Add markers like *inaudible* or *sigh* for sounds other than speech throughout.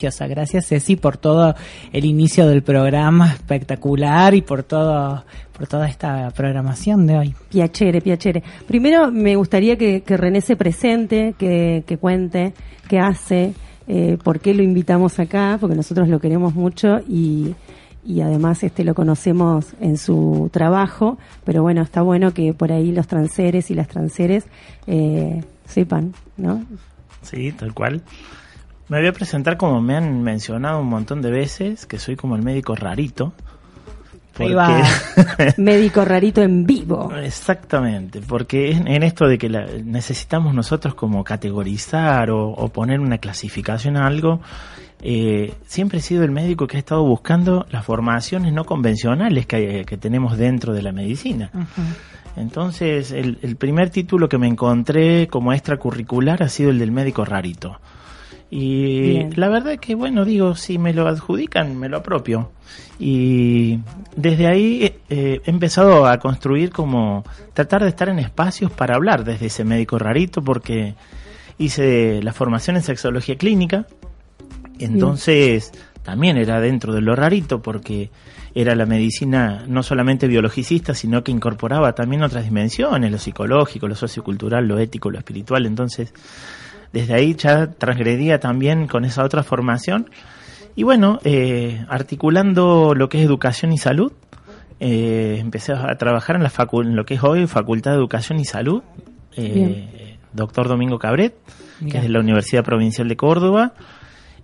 Gracias Ceci por todo el inicio del programa espectacular y por todo por toda esta programación de hoy. Piacere, piacere. Primero me gustaría que, que René se presente, que, que cuente qué hace, eh, por qué lo invitamos acá, porque nosotros lo queremos mucho y, y además este lo conocemos en su trabajo, pero bueno, está bueno que por ahí los transeres y las transeres eh, sepan, ¿no? Sí, tal cual. Me voy a presentar como me han mencionado un montón de veces, que soy como el médico rarito. Ahí va. *laughs* médico rarito en vivo. Exactamente, porque en esto de que la, necesitamos nosotros como categorizar o, o, poner una clasificación a algo, eh, siempre he sido el médico que ha estado buscando las formaciones no convencionales que, que tenemos dentro de la medicina. Uh -huh. Entonces, el, el primer título que me encontré como extracurricular ha sido el del médico rarito. Y Bien. la verdad que, bueno, digo, si me lo adjudican, me lo apropio. Y desde ahí eh, he empezado a construir como tratar de estar en espacios para hablar desde ese médico rarito, porque hice la formación en sexología clínica. Entonces, Bien. también era dentro de lo rarito, porque era la medicina no solamente biologicista, sino que incorporaba también otras dimensiones, lo psicológico, lo sociocultural, lo ético, lo espiritual. Entonces, desde ahí ya transgredía también con esa otra formación. Y bueno, eh, articulando lo que es educación y salud, eh, empecé a trabajar en, la en lo que es hoy Facultad de Educación y Salud, eh, doctor Domingo Cabret, que es de la Universidad Provincial de Córdoba.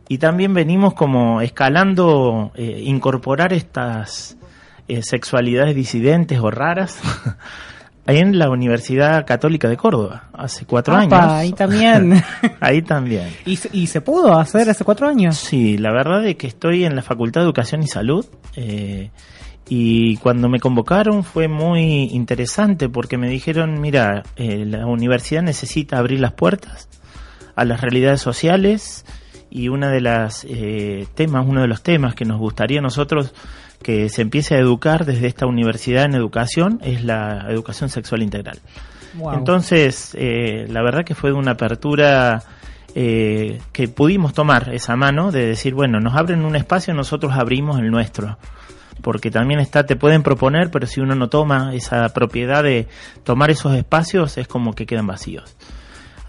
Y también venimos como escalando, eh, incorporar estas eh, sexualidades disidentes o raras *laughs* en la Universidad Católica de Córdoba, hace cuatro Opa, años. Ahí también. *laughs* ahí también. ¿Y, ¿Y, se pudo hacer hace cuatro años? Sí, la verdad es que estoy en la Facultad de Educación y Salud. Eh, y cuando me convocaron fue muy interesante porque me dijeron, mira, eh, la universidad necesita abrir las puertas a las realidades sociales y una de las eh, temas, uno de los temas que nos gustaría a nosotros que se empiece a educar desde esta universidad en educación es la educación sexual integral. Wow. Entonces, eh, la verdad que fue una apertura eh, que pudimos tomar esa mano de decir, bueno, nos abren un espacio, nosotros abrimos el nuestro. Porque también está, te pueden proponer, pero si uno no toma esa propiedad de tomar esos espacios, es como que quedan vacíos.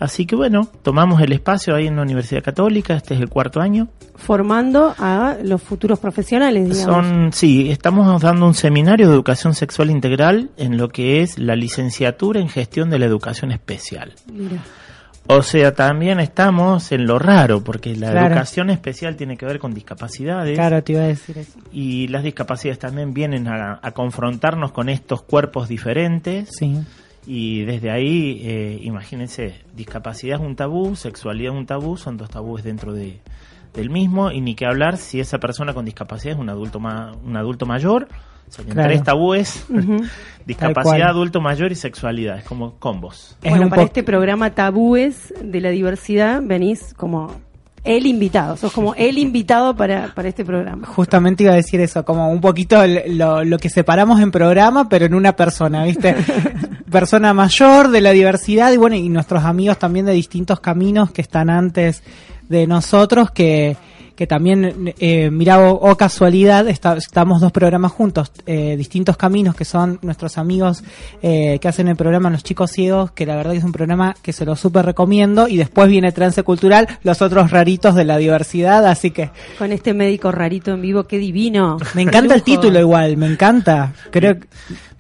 Así que bueno, tomamos el espacio ahí en la Universidad Católica, este es el cuarto año. Formando a los futuros profesionales, digamos. Son, sí, estamos dando un seminario de educación sexual integral en lo que es la licenciatura en gestión de la educación especial. Mira. O sea, también estamos en lo raro, porque la claro. educación especial tiene que ver con discapacidades. Claro, te iba a decir eso. Y las discapacidades también vienen a, a confrontarnos con estos cuerpos diferentes. Sí y desde ahí, eh, imagínense, discapacidad es un tabú, sexualidad es un tabú, son dos tabúes dentro de, del mismo, y ni que hablar si esa persona con discapacidad es un adulto, ma un adulto mayor, serían claro. tres tabúes, uh *laughs* -huh. discapacidad, adulto mayor y sexualidad, es como combos. Bueno, para este programa Tabúes de la Diversidad venís como el invitado, sos como el invitado para, para este programa. Justamente iba a decir eso, como un poquito lo, lo que separamos en programa, pero en una persona, ¿viste? *laughs* persona mayor de la diversidad y bueno, y nuestros amigos también de distintos caminos que están antes de nosotros que, que también, eh, mira, o, o casualidad, está, estamos dos programas juntos, eh, distintos caminos, que son nuestros amigos eh, que hacen el programa Los Chicos Ciegos, que la verdad que es un programa que se lo súper recomiendo, y después viene Trance Cultural, los otros raritos de la diversidad, así que... Con este médico rarito en vivo, qué divino. Me encanta el título igual, me encanta. Creo que...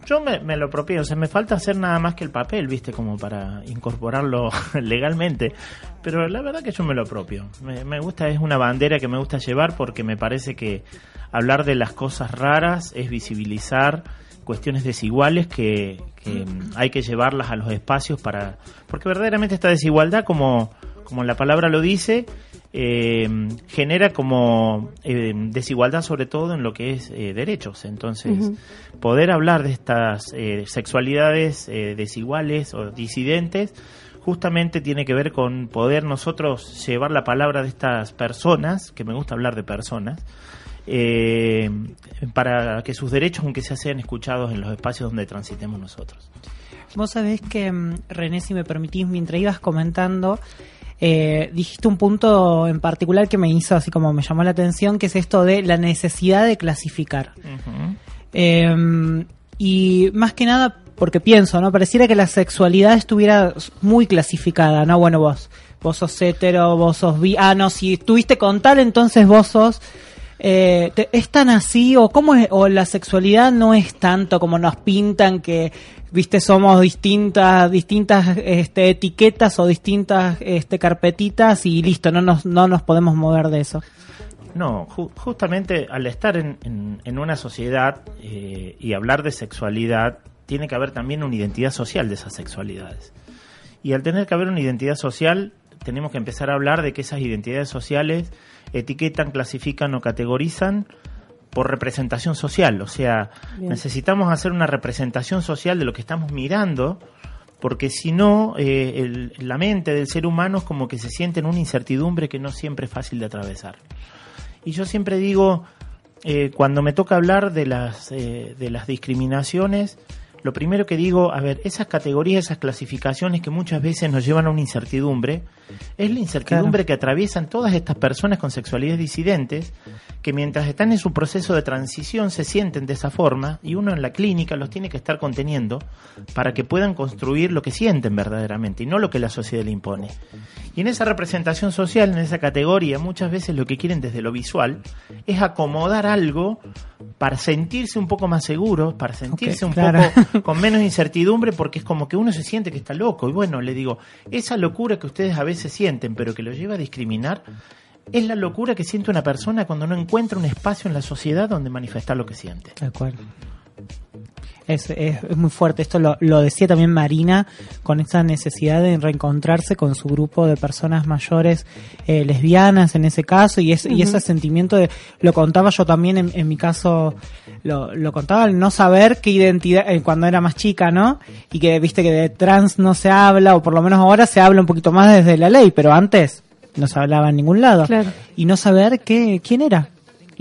Yo me, me, lo propio, o sea, me falta hacer nada más que el papel, viste, como para incorporarlo *laughs* legalmente. Pero la verdad que yo me lo propio. Me, me, gusta, es una bandera que me gusta llevar porque me parece que hablar de las cosas raras es visibilizar cuestiones desiguales que, que hay que llevarlas a los espacios para... Porque verdaderamente esta desigualdad como como la palabra lo dice, eh, genera como eh, desigualdad sobre todo en lo que es eh, derechos. Entonces, poder hablar de estas eh, sexualidades eh, desiguales o disidentes justamente tiene que ver con poder nosotros llevar la palabra de estas personas, que me gusta hablar de personas, eh, para que sus derechos, aunque sea, sean escuchados en los espacios donde transitemos nosotros. Vos sabés que, mm, René, si me permitís, mientras ibas comentando, eh, dijiste un punto en particular que me hizo así como me llamó la atención, que es esto de la necesidad de clasificar. Eh, y más que nada, porque pienso, ¿no? Pareciera que la sexualidad estuviera muy clasificada, ¿no? Bueno, vos, vos sos hetero, vos sos bi, ah, no, si estuviste con tal, entonces vos sos, eh, te- ¿es tan así o cómo es, o la sexualidad no es tanto como nos pintan que, viste, somos distintas, distintas, este, etiquetas o distintas, este, carpetitas y listo, no nos, no nos podemos mover de eso? No, ju- justamente al estar en, en- una sociedad eh, y hablar de sexualidad, tiene que haber también una identidad social de esas sexualidades. Y al tener que haber una identidad social, tenemos que empezar a hablar de que esas identidades sociales etiquetan, clasifican o categorizan por representación social. O sea, Bien. necesitamos hacer una representación social de lo que estamos mirando, porque si no, eh, el- la mente del ser humano es como que se siente en una incertidumbre que no siempre es fácil de atravesar. Y yo siempre digo, eh, cuando me toca hablar de las, eh, de las discriminaciones, lo primero que digo, a ver, esas categorías, esas clasificaciones que muchas veces nos llevan a una incertidumbre, es la incertidumbre que atraviesan todas estas personas con sexualidades disidentes, que mientras están en su proceso de transición se sienten de esa forma y uno en la clínica los tiene que estar conteniendo para que puedan construir lo que sienten verdaderamente y no lo que la sociedad le impone. Y en esa representación social, en esa categoría, muchas veces lo que quieren desde lo visual es acomodar algo para sentirse un poco más seguros, para sentirse un poco con menos incertidumbre, porque es como que uno se siente que está loco. Y bueno, le digo, esa locura que ustedes a veces sienten, pero que lo lleva a discriminar, es la locura que siente una persona cuando no encuentra un espacio en la sociedad donde manifestar lo que siente. Tal cual. Es, es, es muy fuerte. Esto lo, lo decía también Marina con esa necesidad de reencontrarse con su grupo de personas mayores eh, lesbianas en ese caso y, es, y ese sentimiento de, lo contaba yo también en, en mi caso, lo, lo contaba al no saber qué identidad, eh, cuando era más chica, ¿no? Y que viste que de trans no se habla, o por lo menos ahora se habla un poquito más desde la ley, pero antes no se hablaba en ningún lado. Claro. Y no saber qué, quién era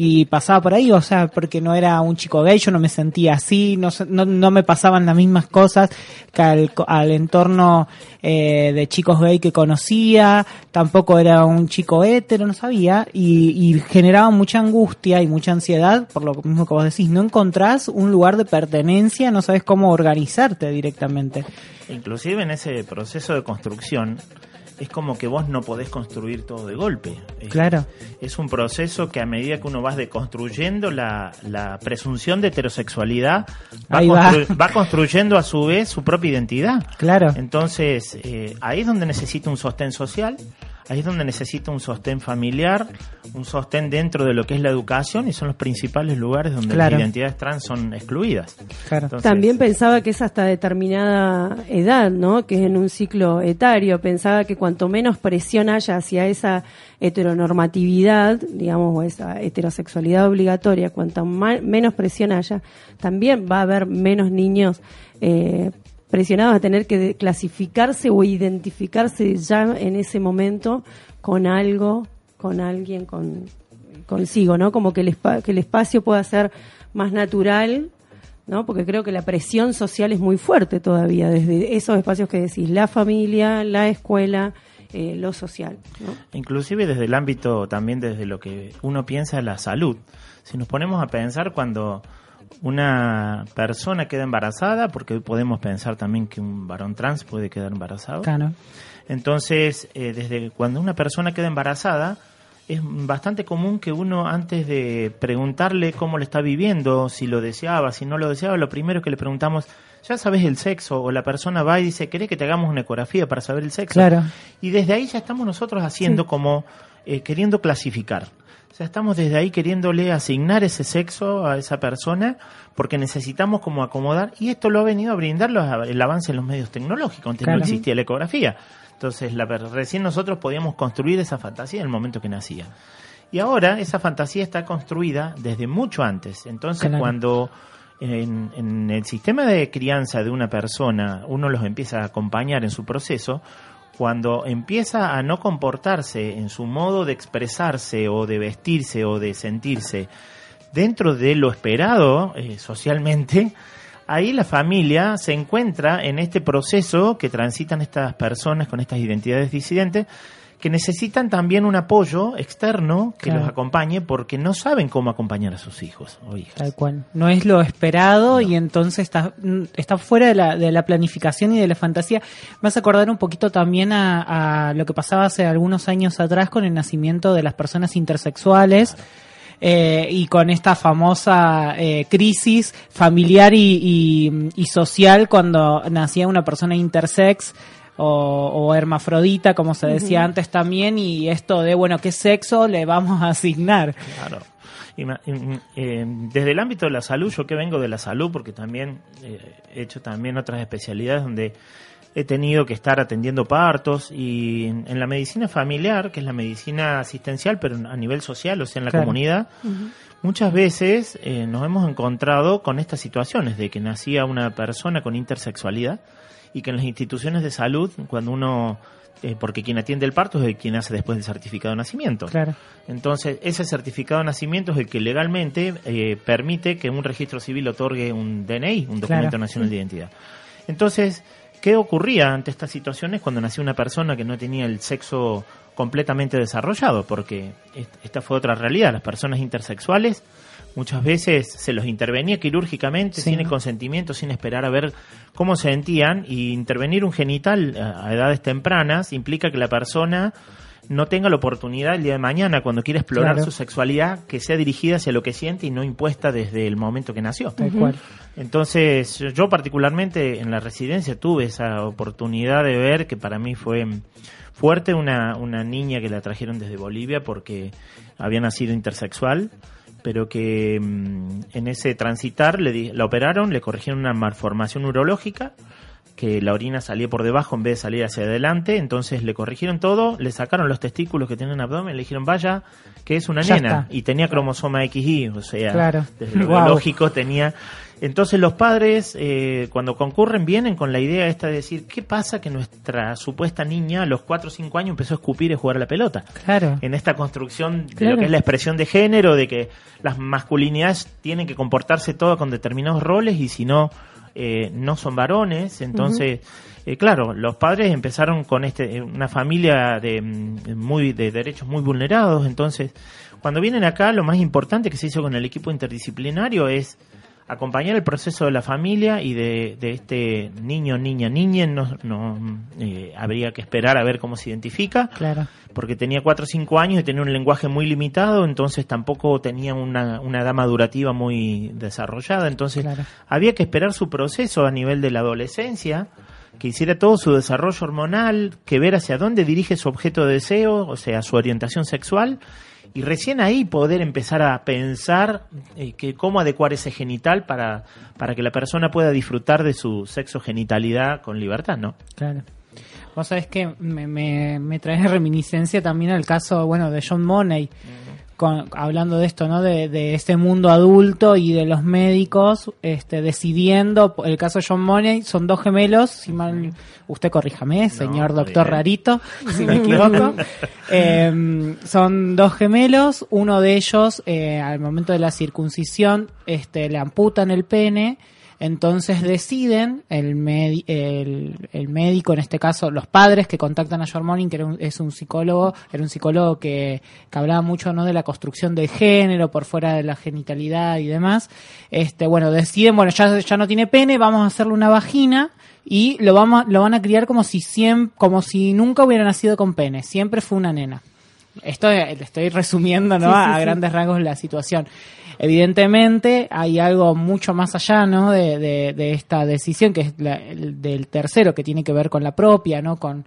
y pasaba por ahí, o sea, porque no era un chico gay, yo no me sentía así, no, se- no, no me pasaban las mismas cosas que al, co- al entorno eh, de chicos gay que conocía, tampoco era un chico hétero, no sabía, y, y generaba mucha angustia y mucha ansiedad, por lo mismo que vos decís, no encontrás un lugar de pertenencia, no sabes cómo organizarte directamente. Inclusive en ese proceso de construcción, es como que vos no podés construir todo de golpe. Claro. Es un proceso que a medida que uno va deconstruyendo la, la presunción de heterosexualidad, va, va. va construyendo a su vez su propia identidad. Claro. Entonces, eh, ahí es donde necesita un sostén social, ahí es donde necesita un sostén familiar, un sostén dentro de lo que es la educación y son los principales lugares donde Claro. las identidades trans son excluidas. Claro. Entonces, También pensaba que es hasta determinada edad, ¿no? Que es en un ciclo etario. Pensaba que cuanto menos presión haya hacia esa heteronormatividad, digamos, o esa heterosexualidad obligatoria, cuanto menos presión haya, también va a haber menos niños eh, presionados a tener que clasificarse o identificarse ya en ese momento con algo, con alguien, con consigo, ¿no? Como que el, que el espacio pueda ser más natural, ¿no? Porque creo que la presión social es muy fuerte todavía, desde esos espacios que decís, la familia, la escuela, eh, lo social, ¿no? Inclusive desde el ámbito, también desde lo que uno piensa la salud. Si nos ponemos a pensar cuando una persona queda embarazada, porque hoy podemos pensar también que un varón trans puede quedar embarazado. Claro. Entonces, eh, desde cuando una persona queda embarazada, es bastante común que uno antes de preguntarle cómo lo está viviendo, si lo deseaba, si no lo deseaba, lo primero que le preguntamos, ¿ya sabes el sexo? O la persona va y dice, ¿querés que te hagamos una ecografía para saber el sexo? Claro. Y desde ahí ya estamos nosotros haciendo como, eh, queriendo clasificar. O sea, estamos desde ahí queriéndole asignar ese sexo a esa persona porque necesitamos como acomodar, y esto lo ha venido a brindar los- el avance en los medios tecnológicos, antes Claro. no existía la ecografía. Entonces, la, recién nosotros podíamos construir esa fantasía en el momento que nacía. Y ahora esa fantasía está construida desde mucho antes. Entonces, cuando en, en, el sistema de crianza de una persona uno los empieza a acompañar en su proceso, cuando empieza a no comportarse en su modo de expresarse o de vestirse o de sentirse dentro de lo esperado eh, socialmente, ahí la familia se encuentra en este proceso que transitan estas personas con estas identidades disidentes que necesitan también un apoyo externo que los acompañe porque no saben cómo acompañar a sus hijos o hijas. Tal cual. No es lo esperado y entonces está, está fuera de la, de la planificación y de la fantasía. Me vas a acordar un poquito también a, lo que pasaba hace algunos años atrás con el nacimiento de las personas intersexuales. Eh, y con esta famosa eh, crisis familiar y, y, social cuando nacía una persona intersex o, hermafrodita, como se decía antes también, y esto de, bueno, ¿qué sexo le vamos a asignar? Claro. Eh, desde el ámbito de la salud, yo que vengo de la salud, porque también eh, he hecho también otras especialidades donde he tenido que estar atendiendo partos y en, la medicina familiar, que es la medicina asistencial, pero a nivel social, o sea, en la comunidad, muchas veces eh, nos hemos encontrado con estas situaciones de que nacía una persona con intersexualidad y que en las instituciones de salud, cuando uno eh, porque quien atiende el parto es el quien hace después del certificado de nacimiento. Claro. Entonces, ese certificado de nacimiento es el que legalmente eh, permite que un registro civil otorgue un DNI, un documento nacional de identidad. Entonces, ¿qué ocurría ante estas situaciones cuando nació una persona que no tenía el sexo completamente desarrollado? Porque esta fue otra realidad. Las personas intersexuales Muchas veces se los intervenía quirúrgicamente, sin el consentimiento, sin esperar a ver cómo se sentían. Y intervenir un genital a edades tempranas implica que la persona no tenga la oportunidad el día de mañana, cuando quiera explorar su sexualidad, que sea dirigida hacia lo que siente y no impuesta desde el momento que nació. Entonces, yo particularmente en la residencia tuve esa oportunidad de ver que para mí fue fuerte una, una niña que la trajeron desde Bolivia porque había nacido intersexual pero que mm, en ese transitar le la operaron, le corrigieron una malformación neurológica, que la orina salía por debajo en vez de salir hacia adelante, entonces le corrigieron todo, le sacaron los testículos que tienen en abdomen, le dijeron, vaya, que es una nena, y tenía cromosoma XY, o sea, desde lo biológico tenía entonces los padres, eh, cuando concurren, vienen con la idea esta de decir, ¿qué pasa que nuestra supuesta niña a los 4 o 5 años empezó a escupir y jugar a la pelota? Claro. En esta construcción de lo que es la expresión de género, de que las masculinidades tienen que comportarse todas con determinados roles y si no, eh, no son varones. Entonces, eh, claro, los padres empezaron con este, una familia de, mm, muy, de derechos muy vulnerados. Entonces, cuando vienen acá, lo más importante que se hizo con el equipo interdisciplinario es acompañar el proceso de la familia y de, este niño, niña, niña, no, no eh, habría que esperar a ver cómo se identifica, claro. porque tenía 4 o 5 años y tenía un lenguaje muy limitado, entonces tampoco tenía una, una edad madurativa muy desarrollada, entonces había que esperar su proceso a nivel de la adolescencia, que hiciera todo su desarrollo hormonal, que ver hacia dónde dirige su objeto de deseo, o sea, su orientación sexual, y recién ahí poder empezar a pensar eh, que cómo adecuar ese genital para, para que la persona pueda disfrutar de su sexo genitalidad con libertad, ¿no? Claro. Vos sabés que me, me, me traes *laughs* reminiscencia también al caso, bueno, de John Money hablando de esto, ¿no? De, de, este mundo adulto y de los médicos este, decidiendo, el caso de John Money, son dos gemelos, si mal, usted corríjame, señor doctor Rarito, *laughs* si me equivoco. Em, son dos gemelos, uno de ellos, eh, al momento de la circuncisión, este, le amputan el pene, entonces deciden, el, el, médico, en este caso los padres que contactan a George Morning, que es un psicólogo, era un psicólogo que, que, hablaba mucho no de la construcción del género por fuera de la genitalidad y demás, este bueno, deciden, bueno, ya, ya no tiene pene, vamos a hacerle una vagina y lo, vamos, lo van a criar como si, siempre, como si nunca hubiera nacido con pene, siempre fue una nena. Esto le estoy resumiendo ¿no? a grandes rasgos la situación. Evidentemente hay algo mucho más allá ¿no? de, esta decisión, que es el, del tercero, que tiene que ver con la propia, ¿no? con,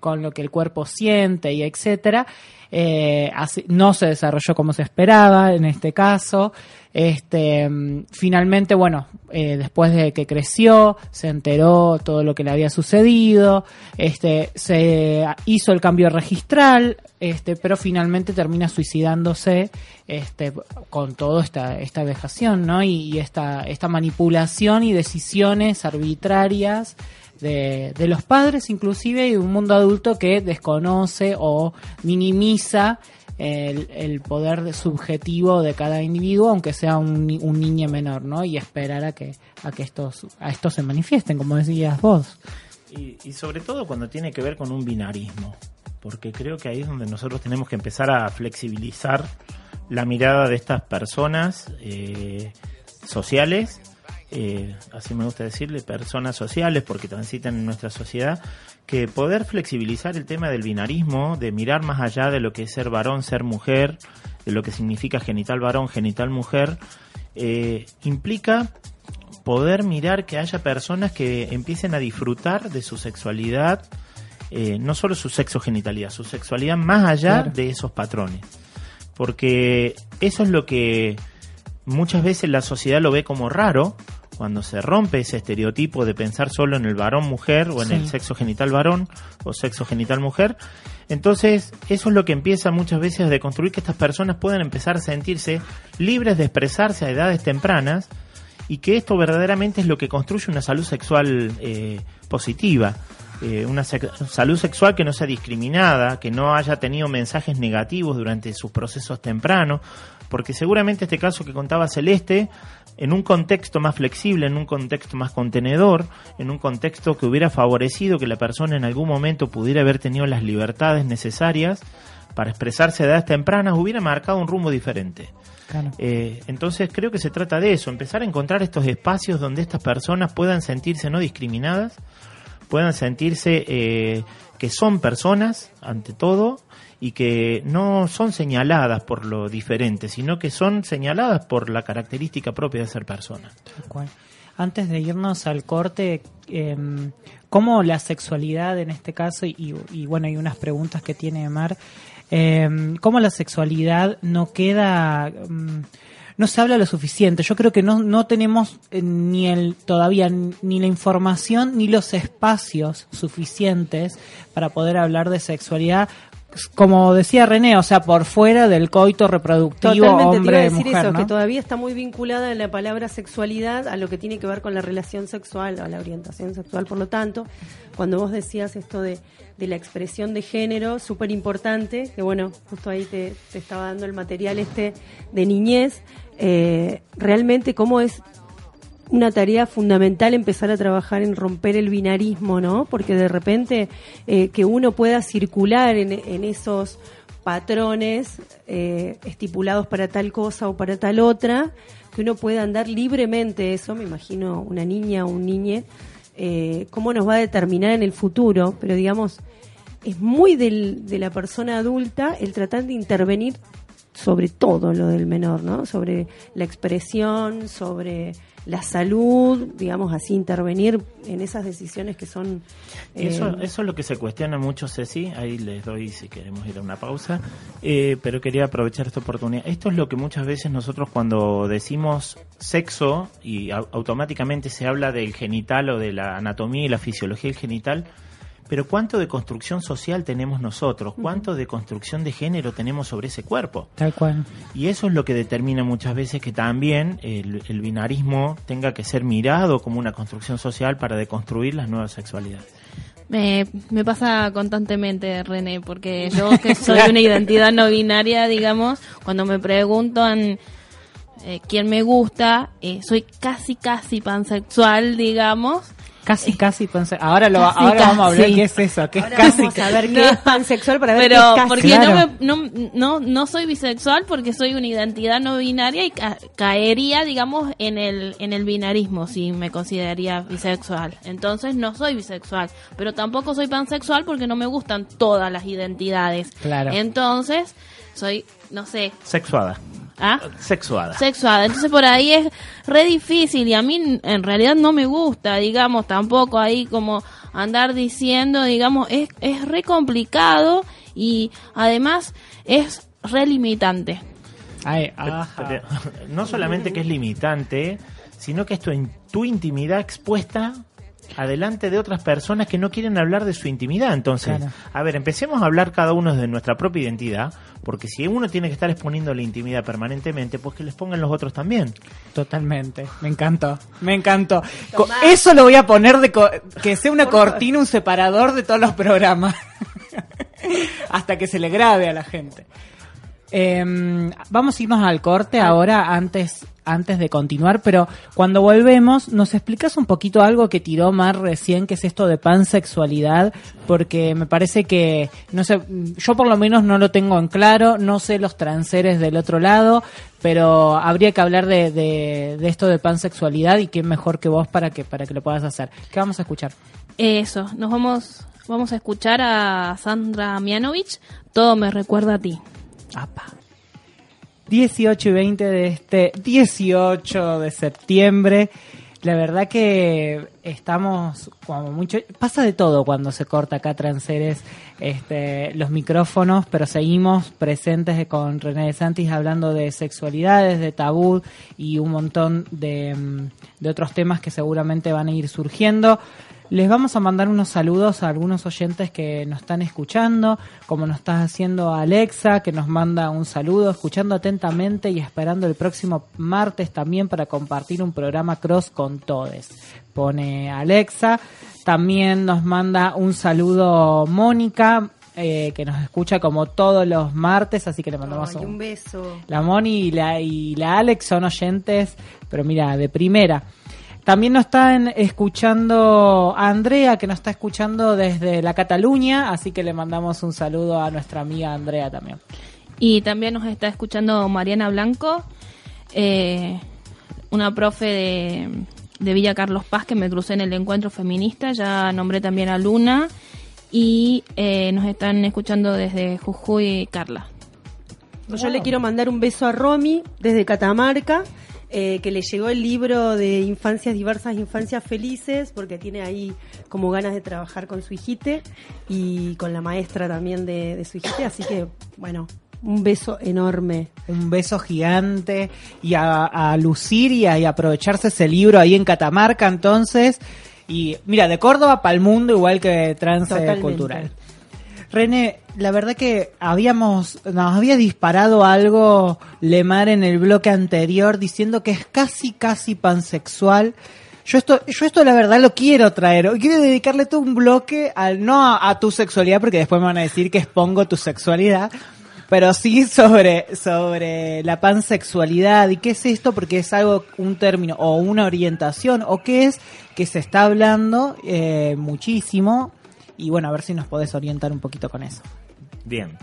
con lo que el cuerpo siente y etcétera. Eh, no se desarrolló como se esperaba en este caso. Este, mm, finalmente, bueno, eh, después de que creció, se enteró todo lo que le había sucedido, este, se hizo el cambio registral, este, pero finalmente termina suicidándose, este, con toda esta, esta vejación, ¿no? Y, y esta, esta manipulación y decisiones arbitrarias de, los padres inclusive y de un mundo adulto que desconoce o minimiza el, el poder subjetivo de cada individuo, aunque sea un, un niño menor, ¿no? Y esperar a que, a que estos, a estos se manifiesten, como decías vos. Y, y sobre todo cuando tiene que ver con un binarismo, porque creo que ahí es donde nosotros tenemos que empezar a flexibilizar la mirada de estas personas eh, sociales, eh, así me gusta decirle, personas sociales, porque transitan en nuestra sociedad, que poder flexibilizar el tema del binarismo, de mirar más allá de lo que es ser varón, ser mujer, de lo que significa genital varón, genital mujer, eh, implica poder mirar que haya personas que empiecen a disfrutar de su sexualidad, eh, no solo su sexogenitalidad, su sexualidad más allá Claro. de esos patrones. Porque eso es lo que muchas veces la sociedad lo ve como raro, cuando se rompe ese estereotipo de pensar solo en el varón mujer o en Sí. el sexo genital varón o sexo genital mujer. Entonces, eso es lo que empieza muchas veces a deconstruir que estas personas puedan empezar a sentirse libres de expresarse a edades tempranas y que esto verdaderamente es lo que construye una salud sexual eh, positiva. Eh, una salud sexual que no sea discriminada, que no haya tenido mensajes negativos durante sus procesos tempranos, porque seguramente este caso que contaba Celeste, en un contexto más flexible, en un contexto más contenedor, en un contexto que hubiera favorecido que la persona en algún momento pudiera haber tenido las libertades necesarias para expresarse a edades tempranas, hubiera marcado un rumbo diferente. Claro. Eh, entonces creo que se trata de eso, empezar a encontrar estos espacios donde estas personas puedan sentirse no discriminadas, puedan sentirse eh, que son personas ante todo y que no son señaladas por lo diferente, sino que son señaladas por la característica propia de ser persona. Antes de irnos al corte, eh, ¿cómo la sexualidad en este caso, y, y bueno, hay unas preguntas que tiene Mar, eh, ¿cómo la sexualidad no queda, mm, no se habla lo suficiente? Yo creo que no, no tenemos eh, ni el, todavía ni la información ni los espacios suficientes para poder hablar de sexualidad. Como decía René, o sea, por fuera del coito reproductivo Totalmente te iba a hombre decir mujer, eso, ¿no? que todavía está muy vinculada la palabra sexualidad a lo que tiene que ver con la relación sexual, a la orientación sexual. Por lo tanto, cuando vos decías esto de, de la expresión de género, súper importante, que bueno, justo ahí te, te estaba dando el material este de niñez, eh, realmente cómo es una tarea fundamental empezar a trabajar en romper el binarismo, ¿no? Porque de repente eh, que uno pueda circular en, en esos patrones eh, estipulados para tal cosa o para tal otra, que uno pueda andar libremente eso, me imagino una niña o un niñe, eh, cómo nos va a determinar en el futuro, pero digamos, es muy del- de la persona adulta el tratar de intervenir sobre todo lo del menor, ¿no? Sobre la expresión, sobre la salud, digamos así, intervenir en esas decisiones que son... Eso, eh, eso es lo que se cuestiona mucho, Ceci. Ahí les doy si queremos ir a una pausa. Eh, pero quería aprovechar esta oportunidad. Esto es lo que muchas veces nosotros cuando decimos sexo y au- automáticamente se habla del genital o de la anatomía y la fisiología del genital. Pero ¿cuánto de construcción social tenemos nosotros? ¿Cuánto de construcción de género tenemos sobre ese cuerpo? Tal cual. Y eso es lo que determina muchas veces que también el, el binarismo tenga que ser mirado como una construcción social para deconstruir las nuevas sexualidades. Me, me pasa constantemente, René, porque *laughs* yo que soy una identidad no binaria, digamos, cuando me preguntan eh, quién me gusta, eh, soy casi, casi pansexual, digamos. Casi, casi pensé. Ahora, lo, Casi, ahora vamos a hablar qué es eso, qué es ahora casi. vamos a ver No. qué es pansexual para ver Pero qué es casi. porque Claro. no, me, no, no, no soy bisexual porque soy una identidad no binaria y ca- caería, digamos, en el, en el binarismo si me consideraría bisexual. Entonces no soy bisexual, pero tampoco soy pansexual porque no me gustan todas las identidades. Claro. Entonces soy, no sé, Sexuada. ¿Ah? Sexuada. sexuada. Entonces por ahí es re difícil y a mí en realidad no me gusta, digamos, tampoco ahí como andar diciendo, digamos, es, es re complicado y además es re limitante. Ay, ajá. No solamente que es limitante, sino que es tu, tu intimidad expuesta adelante de otras personas que no quieren hablar de su intimidad. Entonces, Claro. a ver, empecemos a hablar cada uno de nuestra propia identidad, porque si uno tiene que estar exponiendo la intimidad permanentemente, pues que les pongan los otros también. Totalmente, me encantó, me encantó. Eso lo voy a poner de co- que sea una cortina, un separador de todos los programas, *laughs* hasta que se le grabe a la gente. Em, vamos a irnos al corte ahora antes antes de continuar, pero cuando volvemos nos explicas un poquito algo que tiró Mar recién, que es esto de pansexualidad, porque me parece que no sé, yo por lo menos no lo tengo en claro, no sé los transeres del otro lado, pero habría que hablar de, de, de esto de pansexualidad y quién mejor que vos para que para que lo puedas hacer. ¿Qué vamos a escuchar? Eso, nos vamos, vamos a escuchar a Sandra Mianovich, Todo me recuerda a ti. Apa. 18 y 20 de este 18 de septiembre. La verdad que estamos como mucho... Pasa de todo cuando se corta acá Transeres este, los micrófonos, pero seguimos presentes con René de Santis hablando de sexualidades, de tabú y un montón de, mm, de otros temas que seguramente van a ir surgiendo. Les vamos a mandar unos saludos a algunos oyentes que nos están escuchando, como nos está haciendo Alexa, que nos manda un saludo, escuchando atentamente y esperando el próximo martes también para compartir un programa cross con todes. Pone Alexa. También nos manda un saludo Mónica, eh, que nos escucha como todos los martes, así que le mandamos Ay, un beso. la Moni y la, y la Alex son oyentes, pero mira, de primera. También nos están escuchando a Andrea, que nos está escuchando desde la Cataluña, así que le mandamos un saludo a nuestra amiga Andrea también. Y también nos está escuchando Mariana Blanco, eh, una profe de, de Villa Carlos Paz que me crucé en el encuentro feminista, ya nombré también a Luna, y eh, nos están escuchando desde Jujuy Carla. Yo le quiero mandar un beso a Romy desde Catamarca, eh, que le llegó el libro de Infancias Diversas, Infancias Felices, porque tiene ahí como ganas de trabajar con su hijite y con la maestra también de, de su hijite. Así que, bueno, un beso enorme. Un beso gigante y a, a lucir y a y aprovecharse ese libro ahí en Catamarca entonces. Y mira, de Córdoba para el mundo igual que trance Totalmente. cultural. René, la verdad que habíamos, nos había disparado algo Lemar en el bloque anterior diciendo que es casi, casi pansexual. Yo esto, yo esto la verdad lo quiero traer. Quiero dedicarle todo un bloque al, no a, a tu sexualidad porque después me van a decir que expongo tu sexualidad, pero sí sobre, sobre la pansexualidad y qué es esto porque es algo, un término o una orientación o qué es que se está hablando eh, muchísimo y bueno, a ver si nos podés orientar un poquito con eso. Bien,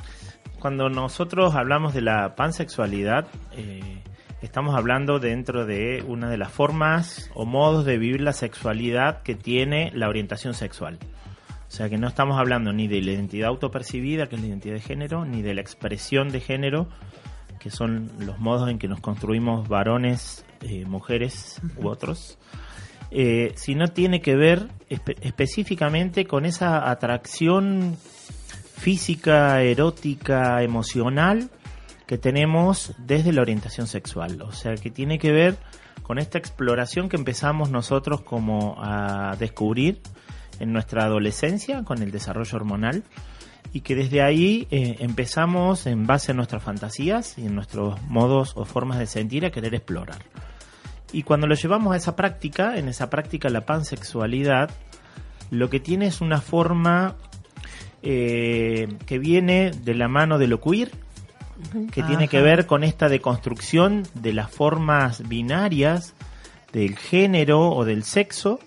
cuando nosotros hablamos de la pansexualidad, eh, estamos hablando dentro de una de las formas o modos de vivir la sexualidad que tiene la orientación sexual. O sea que no estamos hablando ni de la identidad autopercibida, que es la identidad de género, ni de la expresión de género, que son los modos en que nos construimos varones, eh, mujeres u otros, eh, sino tiene que ver espe- específicamente con esa atracción física, erótica, emocional que tenemos desde la orientación sexual. O sea, que tiene que ver con esta exploración que empezamos nosotros como a descubrir en nuestra adolescencia con el desarrollo hormonal y que desde ahí eh, empezamos en base a nuestras fantasías y en nuestros modos o formas de sentir a querer explorar. Y cuando lo llevamos a esa práctica, en esa práctica la pansexualidad, lo que tiene es una forma eh, que viene de la mano de lo queer, que tiene que ver con esta deconstrucción de las formas binarias del género o del sexo,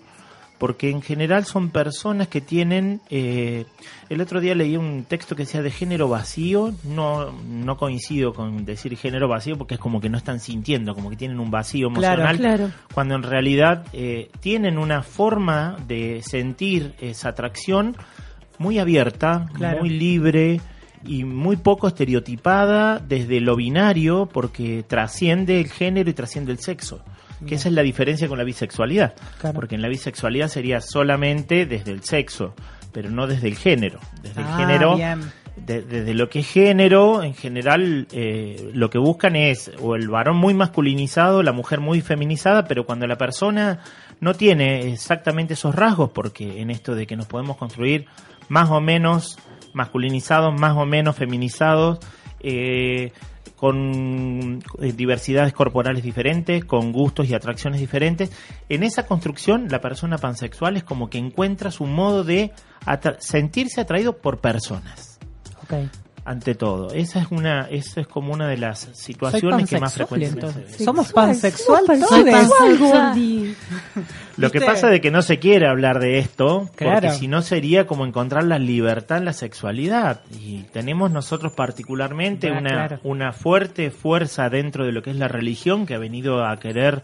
porque en general son personas que tienen, eh, el otro día leí un texto que decía de género vacío, no, no coincido con decir género vacío porque es como que no están sintiendo, como que tienen un vacío Claro, emocional, claro. cuando en realidad eh, tienen una forma de sentir esa atracción muy abierta, Claro. muy libre y muy poco estereotipada desde lo binario porque trasciende el género y trasciende el sexo. Que esa es la diferencia con la bisexualidad. Claro. Porque en la bisexualidad sería solamente desde el sexo, pero no desde el género. Desde el Ah, género, bien. desde lo que es género, en general, eh, lo que buscan es o el varón muy masculinizado, la mujer muy feminizada, pero cuando la persona no tiene exactamente esos rasgos, porque en esto de que nos podemos construir más o menos masculinizados, más o menos feminizados, eh, con eh, diversidades corporales diferentes, con gustos y atracciones diferentes. En esa construcción, la persona pansexual es como que encuentra su modo de sentirse atraído por personas Ok. Ante todo. Esa es una, esa es como una de las situaciones que más frecuentemente se. Somos pansexual todos. pansexual. *laughs* Lo que pasa es que no se quiere hablar de esto, Claro. porque si no sería como encontrar la libertad en la sexualidad. Y tenemos nosotros particularmente Ah, una, claro. una fuerte fuerza dentro de lo que es la religión que ha venido a querer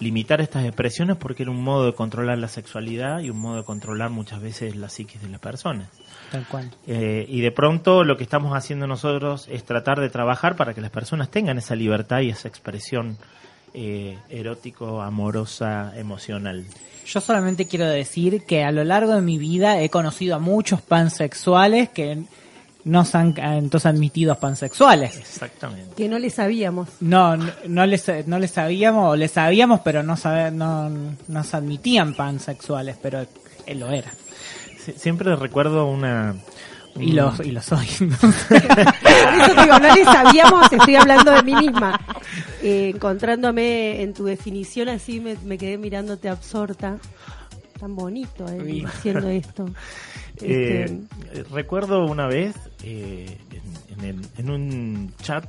limitar estas expresiones porque era un modo de controlar la sexualidad y un modo de controlar muchas veces la psiquis de las personas. Tal cual. Eh, y de pronto lo que estamos haciendo nosotros es tratar de trabajar para que las personas tengan esa libertad y esa expresión eh, erótico, amorosa, emocional. Yo solamente quiero decir que a lo largo de mi vida he conocido a muchos pansexuales que no se han entonces admitidos pansexuales. Exactamente. Que no le sabíamos. No, no, no les, no les sabíamos, o les sabíamos, pero no, sabe, no, no se admitían pansexuales, pero él lo era. Sie- Siempre recuerdo una... Y lo, y lo soy. *laughs* Por eso te digo, no le sabíamos, estoy hablando de mí misma. Eh, encontrándome en tu definición así, me, me quedé mirándote absorta. Tan bonito, eh, haciendo esto. *laughs* Eh, Este, eh, recuerdo una vez eh, en, en el- en un chat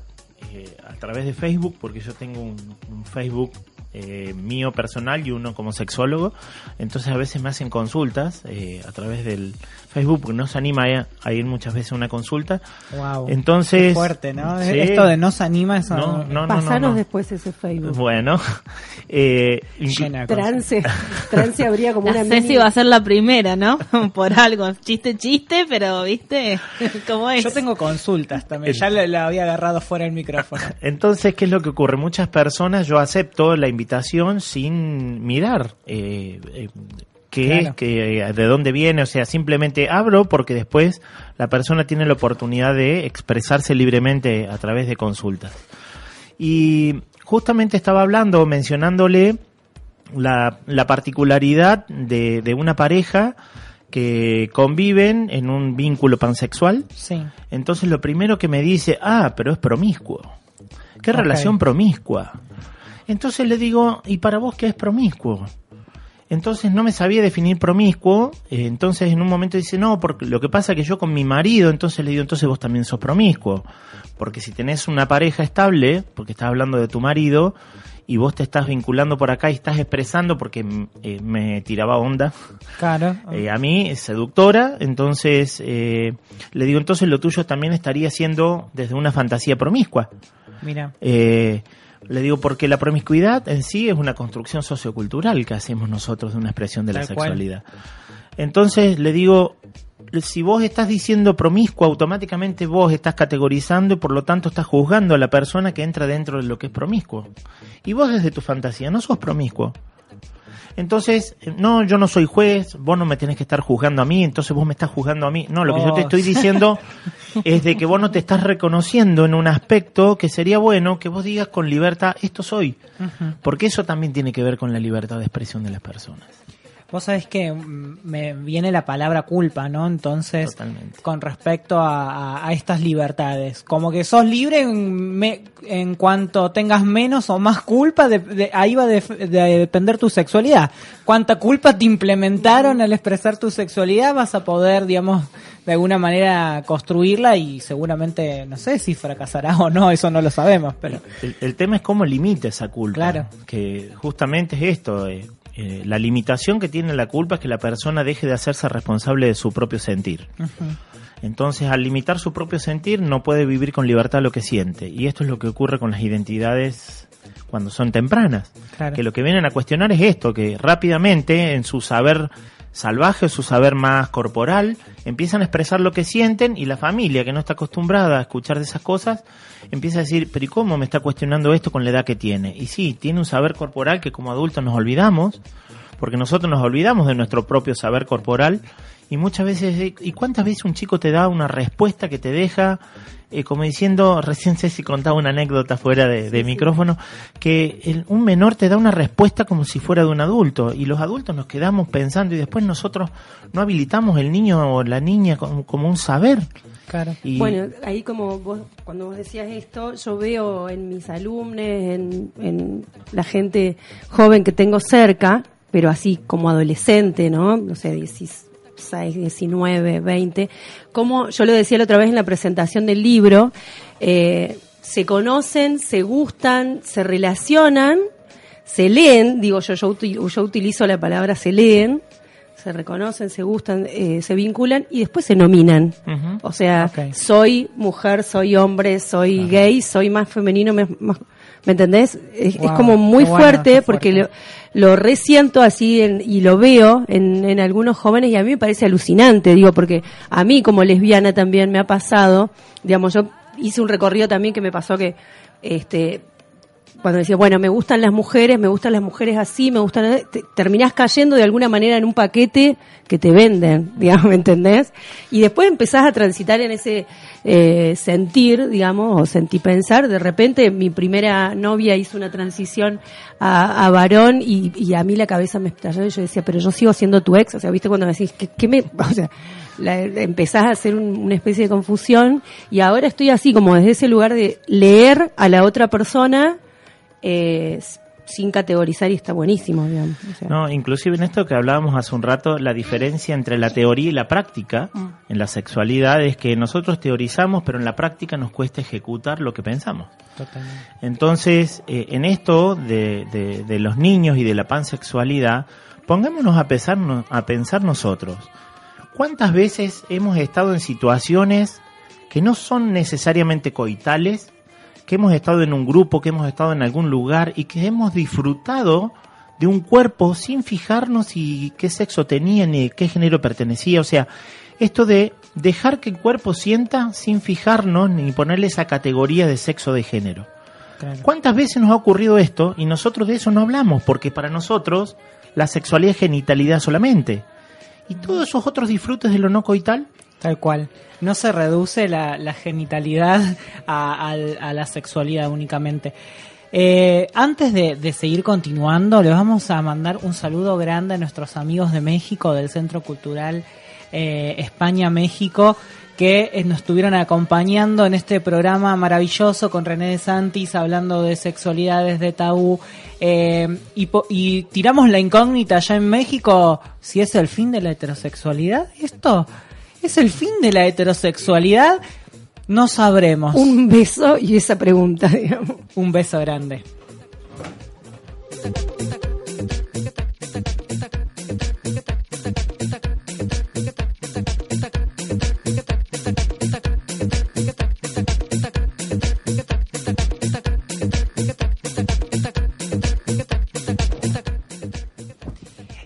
eh, a través de Facebook, porque yo tengo un, un Facebook eh, mío personal y uno como sexólogo, entonces a veces me hacen consultas eh, a través del Facebook, porque no se anima a, a ir muchas veces a una consulta. wow. Entonces... Qué fuerte, ¿no? Sí. Esto de no se anima, eso No, no, no, no, pasanos no. después ese Facebook. Bueno, *laughs* eh. Trance, *laughs* trance habría como La una Ceci mini- va a ser la primera, ¿no? *laughs* Por algo. Chiste, chiste, pero ¿viste? ¿Cómo es? Yo tengo consultas también, El- ya la, la había agarrado fuera del micrófono. Entonces, ¿qué es lo que ocurre? Muchas personas, yo acepto la invitación sin mirar eh, eh, qué Claro. es, qué, de dónde viene, o sea, simplemente abro porque después la persona tiene la oportunidad de expresarse libremente a través de consultas. Y justamente estaba hablando, mencionándole la, la particularidad de, de una pareja que conviven en un vínculo pansexual. Sí. Entonces lo primero que me dice, ah, pero es promiscuo. ¿Qué relación promiscua? Entonces le digo, ¿y para vos qué es promiscuo? Entonces no me sabía definir promiscuo, eh, entonces en un momento dice, no, porque lo que pasa es que yo con mi marido, entonces le digo, entonces vos también sos promiscuo. Porque si tenés una pareja estable, porque estás hablando de tu marido, y vos te estás vinculando por acá y estás expresando, porque eh, me tiraba onda, Claro. *laughs* eh, a mí es seductora, entonces eh, le digo, entonces lo tuyo también estaría siendo desde una fantasía promiscua. Mira. Eh, le digo, porque la promiscuidad en sí es una construcción sociocultural que hacemos nosotros de una expresión de la cual. sexualidad. Entonces le digo, si vos estás diciendo promiscuo, automáticamente vos estás categorizando y por lo tanto estás juzgando a la persona que entra dentro de lo que es promiscuo. Y vos desde tu fantasía no sos promiscuo. Entonces, eh, no, yo no soy juez, vos no me tenés que estar juzgando a mí, entonces vos me estás juzgando a mí. No, lo que yo te Oh. estoy diciendo *laughs* es de que vos no te estás reconociendo en un aspecto que sería bueno que vos digas con libertad, esto soy. Porque eso también tiene que ver con la libertad de expresión de las personas. Vos sabés que mm, me viene la palabra culpa, ¿no? Entonces, Totalmente. con respecto a, a- a estas libertades, como que sos libre en, me- en cuanto tengas menos o más culpa, de, de- ahí va a def- de depender tu sexualidad. Cuánta culpa te implementaron al expresar tu sexualidad, vas a poder, digamos, de alguna manera construirla y seguramente, no sé si fracasará o no, eso no lo sabemos, pero El, el tema es cómo limita esa culpa. Claro. Que justamente es esto. eh, eh, la limitación que tiene la culpa es que la persona deje de hacerse responsable de su propio sentir. Entonces, al limitar su propio sentir, no puede vivir con libertad lo que siente. Y esto es lo que ocurre con las identidades cuando son tempranas. Claro. Que lo que vienen a cuestionar es esto, que rápidamente en su saber salvaje o su saber más corporal, empiezan a expresar lo que sienten y la familia, que no está acostumbrada a escuchar de esas cosas, empieza a decir, pero ¿y cómo me está cuestionando esto con la edad que tiene? Y sí, tiene un saber corporal que como adultos nos olvidamos, porque nosotros nos olvidamos de nuestro propio saber corporal y muchas veces, ¿y cuántas veces un chico te da una respuesta que te deja eh, como diciendo, recién sé si contaba una anécdota fuera de, micrófono, que un menor te da una respuesta como si fuera de un adulto y los adultos nos quedamos pensando y después nosotros no habilitamos el niño o la niña como, un saber. Claro. bueno, ahí como vos, cuando vos decías esto, yo veo en mis alumnos, en, en la gente joven que tengo cerca, pero así como adolescente, ¿no? No sé, 16, 19, 20, como yo lo decía la otra vez en la presentación del libro, eh, se conocen, se gustan, se relacionan, se leen, digo yo, yo, yo utilizo la palabra se leen, se reconocen, se gustan, eh, se vinculan y después se nominan. O sea, soy mujer, soy hombre, soy gay, soy más femenino, más, ¿me entendés? Es, como muy fuerte, porque lo resiento así y lo veo en, en algunos jóvenes y a mí me parece alucinante, digo, porque a mí como lesbiana también me ha pasado, digamos, yo hice un recorrido también que me pasó que este cuando decía, bueno, me gustan las mujeres, me gustan las mujeres así, me gustan, terminás cayendo de alguna manera en un paquete que te venden, *laughs* digamos, ¿me entendés? Y después empezás a transitar en ese eh, sentir, digamos, o sentir pensar, de repente mi primera novia hizo una transición a, varón y, a mí la cabeza me estalló y yo decía, pero yo sigo siendo tu ex, o sea, viste cuando me decís, ¿qué, me, *laughs* o sea, empezás a hacer una especie de confusión y ahora estoy así como desde ese lugar de leer a la otra persona eh, sin categorizar y está buenísimo, digamos. No, inclusive en esto que hablábamos hace un rato, la diferencia entre la teoría y la práctica mm. en la sexualidad es que nosotros teorizamos, pero en la práctica nos cuesta ejecutar lo que pensamos. Entonces, eh, en esto de, de, los niños y de la pansexualidad, pongámonos a pensar, a pensar nosotros. ¿Cuántas veces hemos estado en situaciones que no son necesariamente coitales, que hemos estado en un grupo, que hemos estado en algún lugar y que hemos disfrutado de un cuerpo sin fijarnos y qué sexo tenía ni qué género pertenecía. O sea, esto de dejar que el cuerpo sienta sin fijarnos ni ponerle esa categoría de sexo de género. ¿Cuántas veces nos ha ocurrido esto y nosotros de eso no hablamos? Porque para nosotros la sexualidad es genitalidad solamente. ¿Y todos esos otros disfrutes de lo no coital? Tal cual no se reduce la, genitalidad a, la sexualidad únicamente. Eh, antes de, seguir continuando, les vamos a mandar un saludo grande a nuestros amigos de México, del Centro Cultural eh, España-México, que eh, nos estuvieron acompañando en este programa maravilloso con René de Santis, hablando de sexualidades, de tabú, y, y tiramos la incógnita allá en México, si es el fin de la heterosexualidad. ¿Esto? ¿Es el fin de la heterosexualidad? No sabremos. Un beso y esa pregunta, digamos. Un beso grande.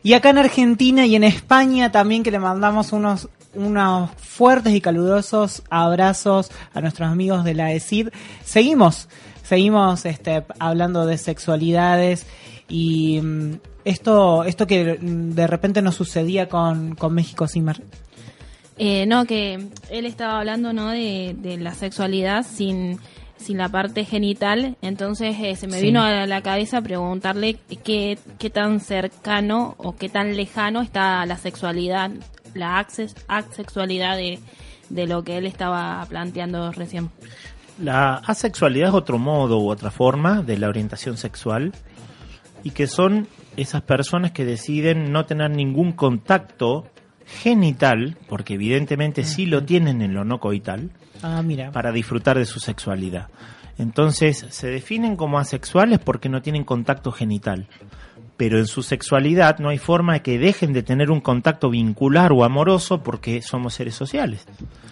Y acá en Argentina y en España también que le mandamos unos unos fuertes y calurosos abrazos a nuestros amigos de la ESID. Seguimos, seguimos este, hablando de sexualidades y mm, esto, esto que de repente nos sucedía con, con México Zimmer. Eh, no, que él estaba hablando no de, de la sexualidad sin, sin la parte genital, entonces eh, se me vino a la cabeza preguntarle qué, qué tan cercano o qué tan lejano está la sexualidad la asexualidad de, de lo que él estaba planteando recién. La asexualidad es otro modo u otra forma de la orientación sexual y que son esas personas que deciden no tener ningún contacto genital, porque evidentemente sí lo tienen en lo no coital, ah, mira. para disfrutar de su sexualidad. Entonces se definen como asexuales porque no tienen contacto genital pero en su sexualidad no hay forma de que dejen de tener un contacto vincular o amoroso porque somos seres sociales.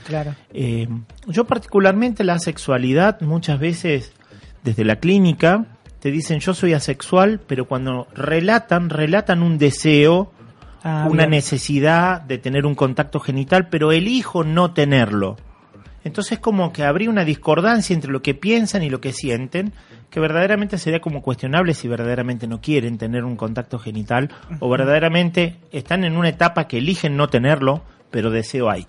Claro. Eh, yo particularmente la sexualidad muchas veces desde la clínica te dicen yo soy asexual, pero cuando relatan, relatan un deseo Ah, una bien. necesidad de tener un contacto genital, pero elijo no tenerlo. Entonces como que habría una discordancia entre lo que piensan y lo que sienten, que verdaderamente sería como cuestionable si verdaderamente no quieren tener un contacto genital o verdaderamente están en una etapa que eligen no tenerlo, pero deseo hay.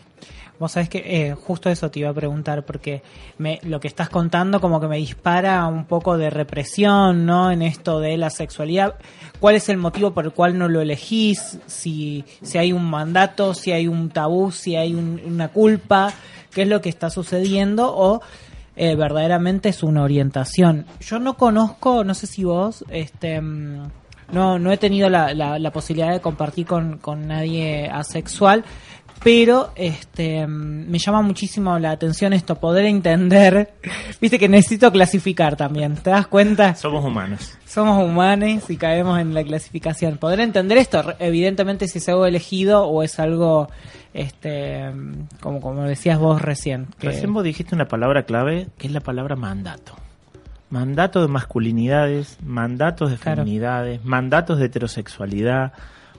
Vos sabés que eh, justo eso te iba a preguntar, porque me, lo que estás contando como que me dispara un poco de represión, ¿no? En esto de la sexualidad. ¿Cuál es el motivo por el cual no lo elegís? Si, si hay un mandato, si hay un tabú, si hay un- una culpa, qué es lo que está sucediendo o eh, verdaderamente es una orientación. Yo no conozco, no sé si vos, este... mm, no, no he tenido la, la, la posibilidad de compartir con, con nadie asexual, pero este mm, me llama muchísimo la atención esto, poder entender, *laughs* viste que necesito clasificar también, ¿te das cuenta? Somos humanos. Somos humanos y caemos en la clasificación. Poder entender esto, evidentemente si es algo elegido o es algo, este, como, como decías vos recién. que- Recién vos dijiste una palabra clave, que es la palabra mandato. Mandato de masculinidades, mandatos de Claro. feminidades, mandatos de heterosexualidad,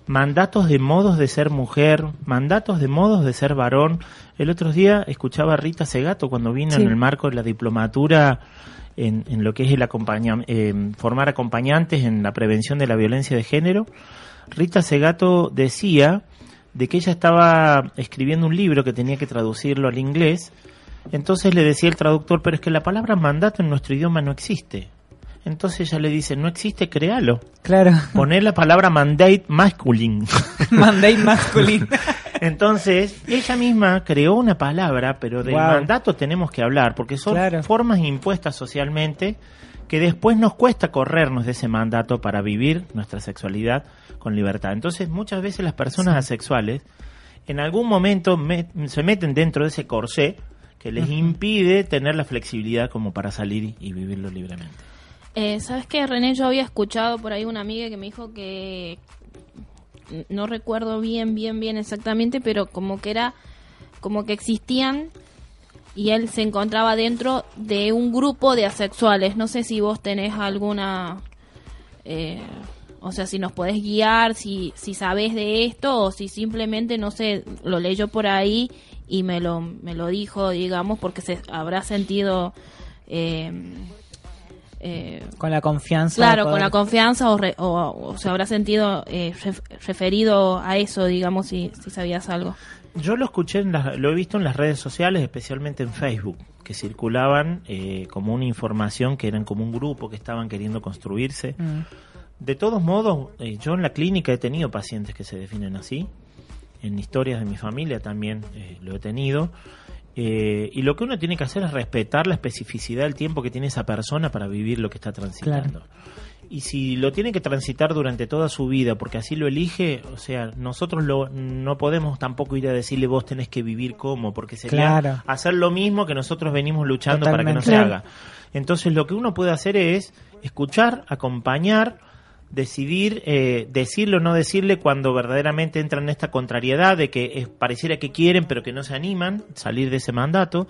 mandatos de modos de ser mujer, mandatos de modos de ser varón. El otro día escuchaba a Rita Segato cuando vino Sí. en el marco de la diplomatura en, en lo que es el acompaña, eh, formar acompañantes en la prevención de la violencia de género. Rita Segato decía de que ella estaba escribiendo un libro que tenía que traducirlo al inglés. Entonces le decía el traductor, pero es que la palabra mandato en nuestro idioma no existe. Entonces ella le dice, no existe, créalo. Claro, Poner la palabra mandate masculine. *laughs* mandate masculino. *laughs* Entonces, ella misma creó una palabra, pero del Wow. mandato tenemos que hablar, porque son Claro. formas impuestas socialmente que después nos cuesta corrernos de ese mandato para vivir nuestra sexualidad con libertad. Entonces, muchas veces las personas asexuales en algún momento me- se meten dentro de ese corsé que les impide tener la flexibilidad como para salir y vivirlo libremente. Eh, ¿Sabes qué, René? Yo había escuchado por ahí una amiga que me dijo que no recuerdo bien, bien, bien exactamente, pero como que era, como que existían y él se encontraba dentro de un grupo de asexuales. No sé si vos tenés alguna, eh, o sea, si nos podés guiar, si, si sabés de esto o si simplemente, no sé, lo leyó por ahí y me lo, me lo dijo, digamos, porque se habrá sentido... Eh, eh, Con la confianza. Claro, con la confianza o, re- o- o se habrá sentido eh, ref- referido a eso, digamos, si, si sabías algo. Yo lo escuché, en las- lo he visto en las redes sociales, especialmente en Facebook, que circulaban eh, como una información que eran como un grupo que estaban queriendo construirse. Mm. De todos modos, eh, yo en la clínica he tenido pacientes que se definen así. En historias de mi familia también eh, lo he tenido. Eh, y lo que uno tiene que hacer es respetar la especificidad del tiempo que tiene esa persona para vivir lo que está transitando. Y si lo tiene que transitar durante toda su vida, porque así lo elige, o sea, nosotros lo, no podemos tampoco ir a decirle vos tenés que vivir como, porque sería Claro. hacer lo mismo que nosotros venimos luchando para que no se haga. Entonces lo que uno puede hacer es escuchar, acompañar, decidir, eh, decirle o no decirle cuando verdaderamente entran en esta contrariedad de que pareciera que quieren pero que no se animan, salir de ese mandato.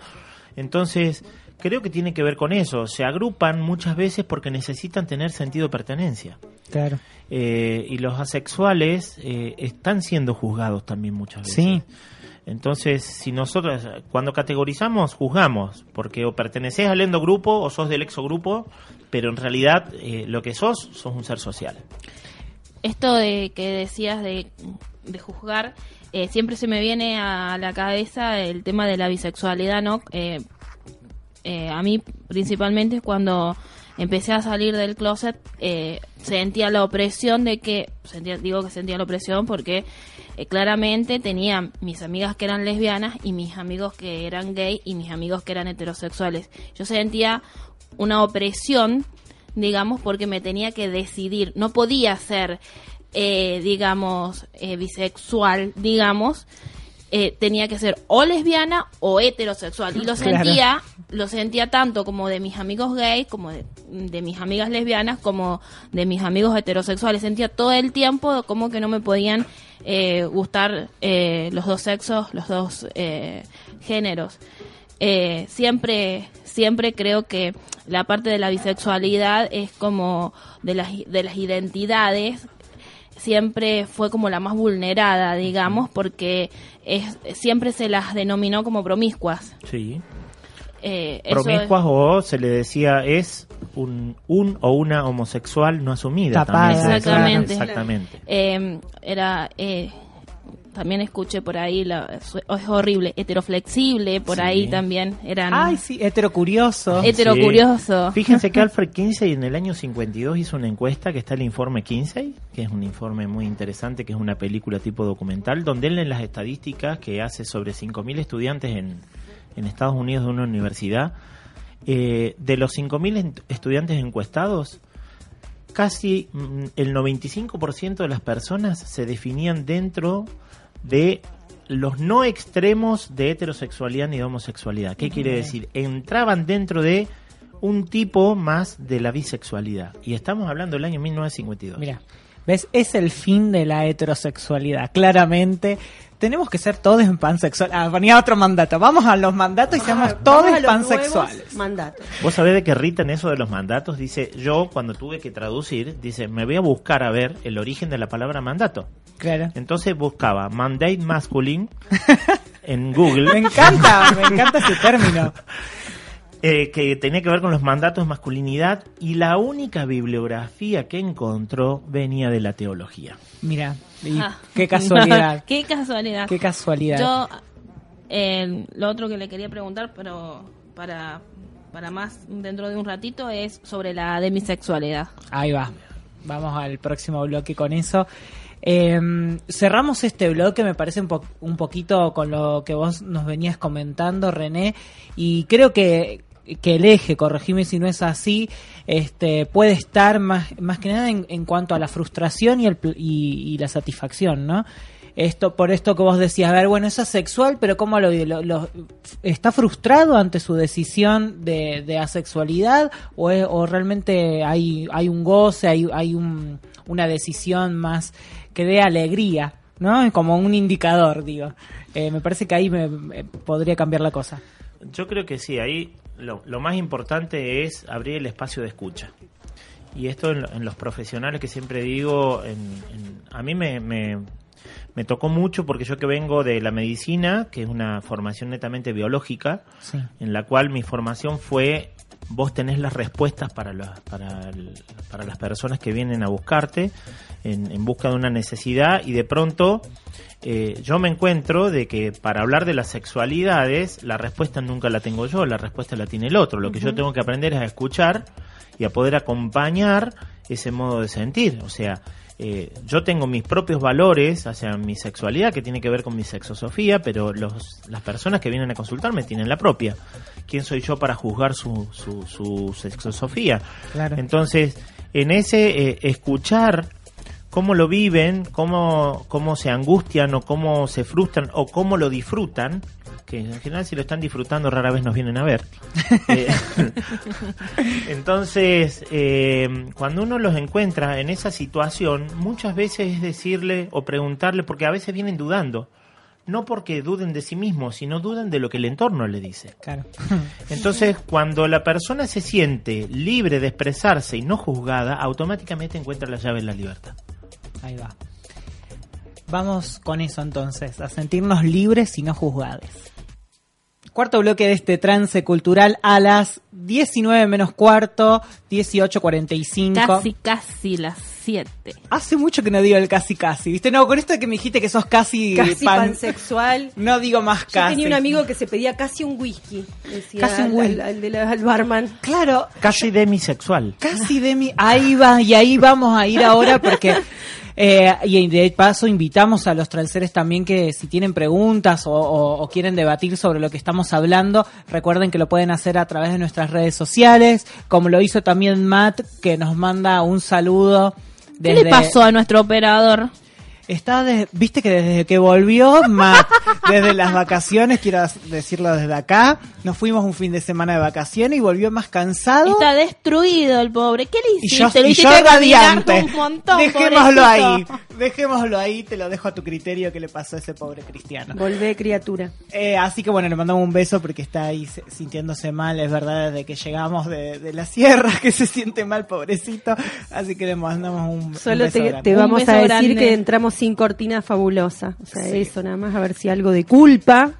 Entonces, creo que tiene que ver con eso. Se agrupan muchas veces porque necesitan tener sentido de pertenencia. Claro. Eh, y los asexuales eh, están siendo juzgados también muchas veces. Sí. Entonces, si nosotros, cuando categorizamos, juzgamos, porque o perteneces al endogrupo o sos del exogrupo, pero en realidad eh, lo que sos, sos un ser social. Esto de que decías de, de juzgar, eh, siempre se me viene a la cabeza el tema de la bisexualidad, ¿no? Eh, eh, a mí principalmente cuando empecé a salir del closet eh, sentía la opresión de que sentía, digo que sentía la opresión porque eh, claramente tenía mis amigas que eran lesbianas y mis amigos que eran gay y mis amigos que eran heterosexuales. Yo sentía una opresión digamos porque me tenía que decidir. No podía ser eh, digamos eh, bisexual digamos eh, tenía que ser o lesbiana o heterosexual. Y lo *laughs* Claro. sentía lo sentía tanto como de mis amigos gays como de, de mis amigas lesbianas como de mis amigos heterosexuales. Sentía todo el tiempo como que no me podían eh, gustar eh, los dos sexos los dos eh, géneros. Eh, siempre siempre creo que la parte de la bisexualidad es como de las de las identidades siempre fue como la más vulnerada, digamos, porque es, siempre se las denominó como promiscuas. Sí. Eh, es- Promiscuas o se le decía es un, un o una homosexual no asumida. Tapada. Exactamente. Exactamente. eh, era eh, también escuché por ahí la, es horrible heteroflexible por Sí. ahí también eran Ay, sí, heterocurioso. heterocurioso Fíjense que *laughs* Alfred Kinsey en el año 52 hizo una encuesta que está el informe Kinsey, que es un informe muy interesante, que es una película tipo documental, donde él en las estadísticas que hace sobre 5.000 estudiantes en, en Estados Unidos de una universidad, eh, de los 5.000 en- estudiantes encuestados, casi mm, el 95% de las personas se definían dentro de los no extremos de heterosexualidad ni de homosexualidad. ¿Qué quiere decir? Entraban dentro de un tipo más de la bisexualidad. Y estamos hablando del año 1952. Mira, ¿ves? Es el fin de la heterosexualidad. Claramente, tenemos que ser todos en pansexual. Ah, ponía otro mandato. Vamos a los mandatos y seamos todos pansexuales. Mandatos. Vos sabés de que Rita en eso de los mandatos dice, yo cuando tuve que traducir, dice, me voy a buscar a ver el origen de la palabra mandato. Claro. Entonces buscaba mandate masculine *laughs* en Me Google, encanta, me encanta ese término. *laughs* eh, que tenía que ver con los mandatos de masculinidad, y la única bibliografía que encontró venía de la teología. Mira, y Ah. qué casualidad. *laughs* qué casualidad qué casualidad. yo eh, lo otro que le quería preguntar pero para para más dentro de un ratito es sobre la demisexualidad Ahí va. Vamos al próximo bloque con eso. Eh, cerramos este bloque, me parece un, po- un poquito con lo que vos nos venías comentando, René, y creo que, que el eje, corregime si no es así, este, puede estar más, más que nada en, cuanto a la frustración y, el, y, y la satisfacción, ¿no? Esto, por esto que vos decías, a ver, bueno, es sexual, pero ¿cómo lo, lo- está frustrado ante su decisión de, asexualidad o, o realmente hay, hay un goce, hay, hay un- una decisión más que dé alegría, ¿no? Como un indicador, digo. Eh, me parece que ahí me podría cambiar la cosa. Yo creo que sí, ahí lo, lo más importante es abrir el espacio de escucha. Y esto en, en los profesionales que siempre digo, en- en- a mí me, me, me tocó mucho porque yo que vengo de la medicina, que es una formación netamente biológica, Sí. en la cual mi formación fue vos tenés las respuestas para, las para, el- para las personas que vienen a buscarte en, en busca de una necesidad y de pronto eh, yo me encuentro de que para hablar de las sexualidades la respuesta nunca la tengo yo, la respuesta la tiene el otro. Lo que yo tengo que aprender es a escuchar y a poder acompañar ese modo de sentir. O sea, eh, yo tengo mis propios valores hacia mi sexualidad que tiene que ver con mi sexosofía, pero los, las personas que vienen a consultarme tienen la propia. ¿Quién soy yo para juzgar su, su, su sexosofía? Claro. Entonces, en ese eh, escuchar cómo lo viven, cómo, cómo se angustian o cómo se frustran o cómo lo disfrutan, que en general si lo están disfrutando rara vez nos vienen a ver. *laughs* Eh, *laughs* Entonces, eh, cuando uno los encuentra en esa situación, muchas veces es decirle o preguntarle, porque a veces vienen dudando, no porque duden de sí mismos, sino duden de lo que el entorno le dice. Claro. *laughs* Entonces, cuando la persona se siente libre de expresarse y no juzgada, automáticamente encuentra la llave en la libertad. Ahí va. Vamos con eso entonces, a sentirnos libres y no juzgados. Cuarto bloque de este trance cultural a las 19 menos cuarto, 18.45. casi casi las 7 Hace mucho que no digo el casi casi, ¿viste? No, con esto que me dijiste que sos casi, Casi pan- pansexual. *laughs* No digo más Yo casi. tenía un amigo que se pedía casi un whisky. Decía Casi un al- whisky. Al, al de la- al barman. Claro, Casi demisexual. Casi de mi... Ahí va, y ahí vamos a ir ahora porque... *laughs* eh, y de paso invitamos a los transeres también que si tienen preguntas o, o- o quieren debatir sobre lo que estamos hablando, recuerden que lo pueden hacer a través de nuestras redes sociales, como lo hizo también Matt, que nos manda un saludo. ¿Qué Desde, le pasó a nuestro operador? Está de- viste que desde que volvió Matt, desde las vacaciones, quiero decirlo desde acá, nos fuimos un fin de semana de vacaciones y volvió más cansado. Está destruido el pobre. ¿Qué le Y hiciste? yo, Lo y hiciste yo caminar radiante. un montón, Dejémoslo pobrecito. ahí. Dejémoslo ahí, te lo dejo a tu criterio que le pasó a ese pobre cristiano. Volvé, criatura. Eh, así que bueno, le mandamos un beso porque está ahí se- sintiéndose mal, es verdad, desde que llegamos de, de la sierra, *laughs* que se siente mal, pobrecito. Así que le mandamos un, un Solo beso te, grande. te Un vamos beso a decir grande. que entramos sin cortina fabulosa. O sea, Sí. eso nada más, a ver si algo de culpa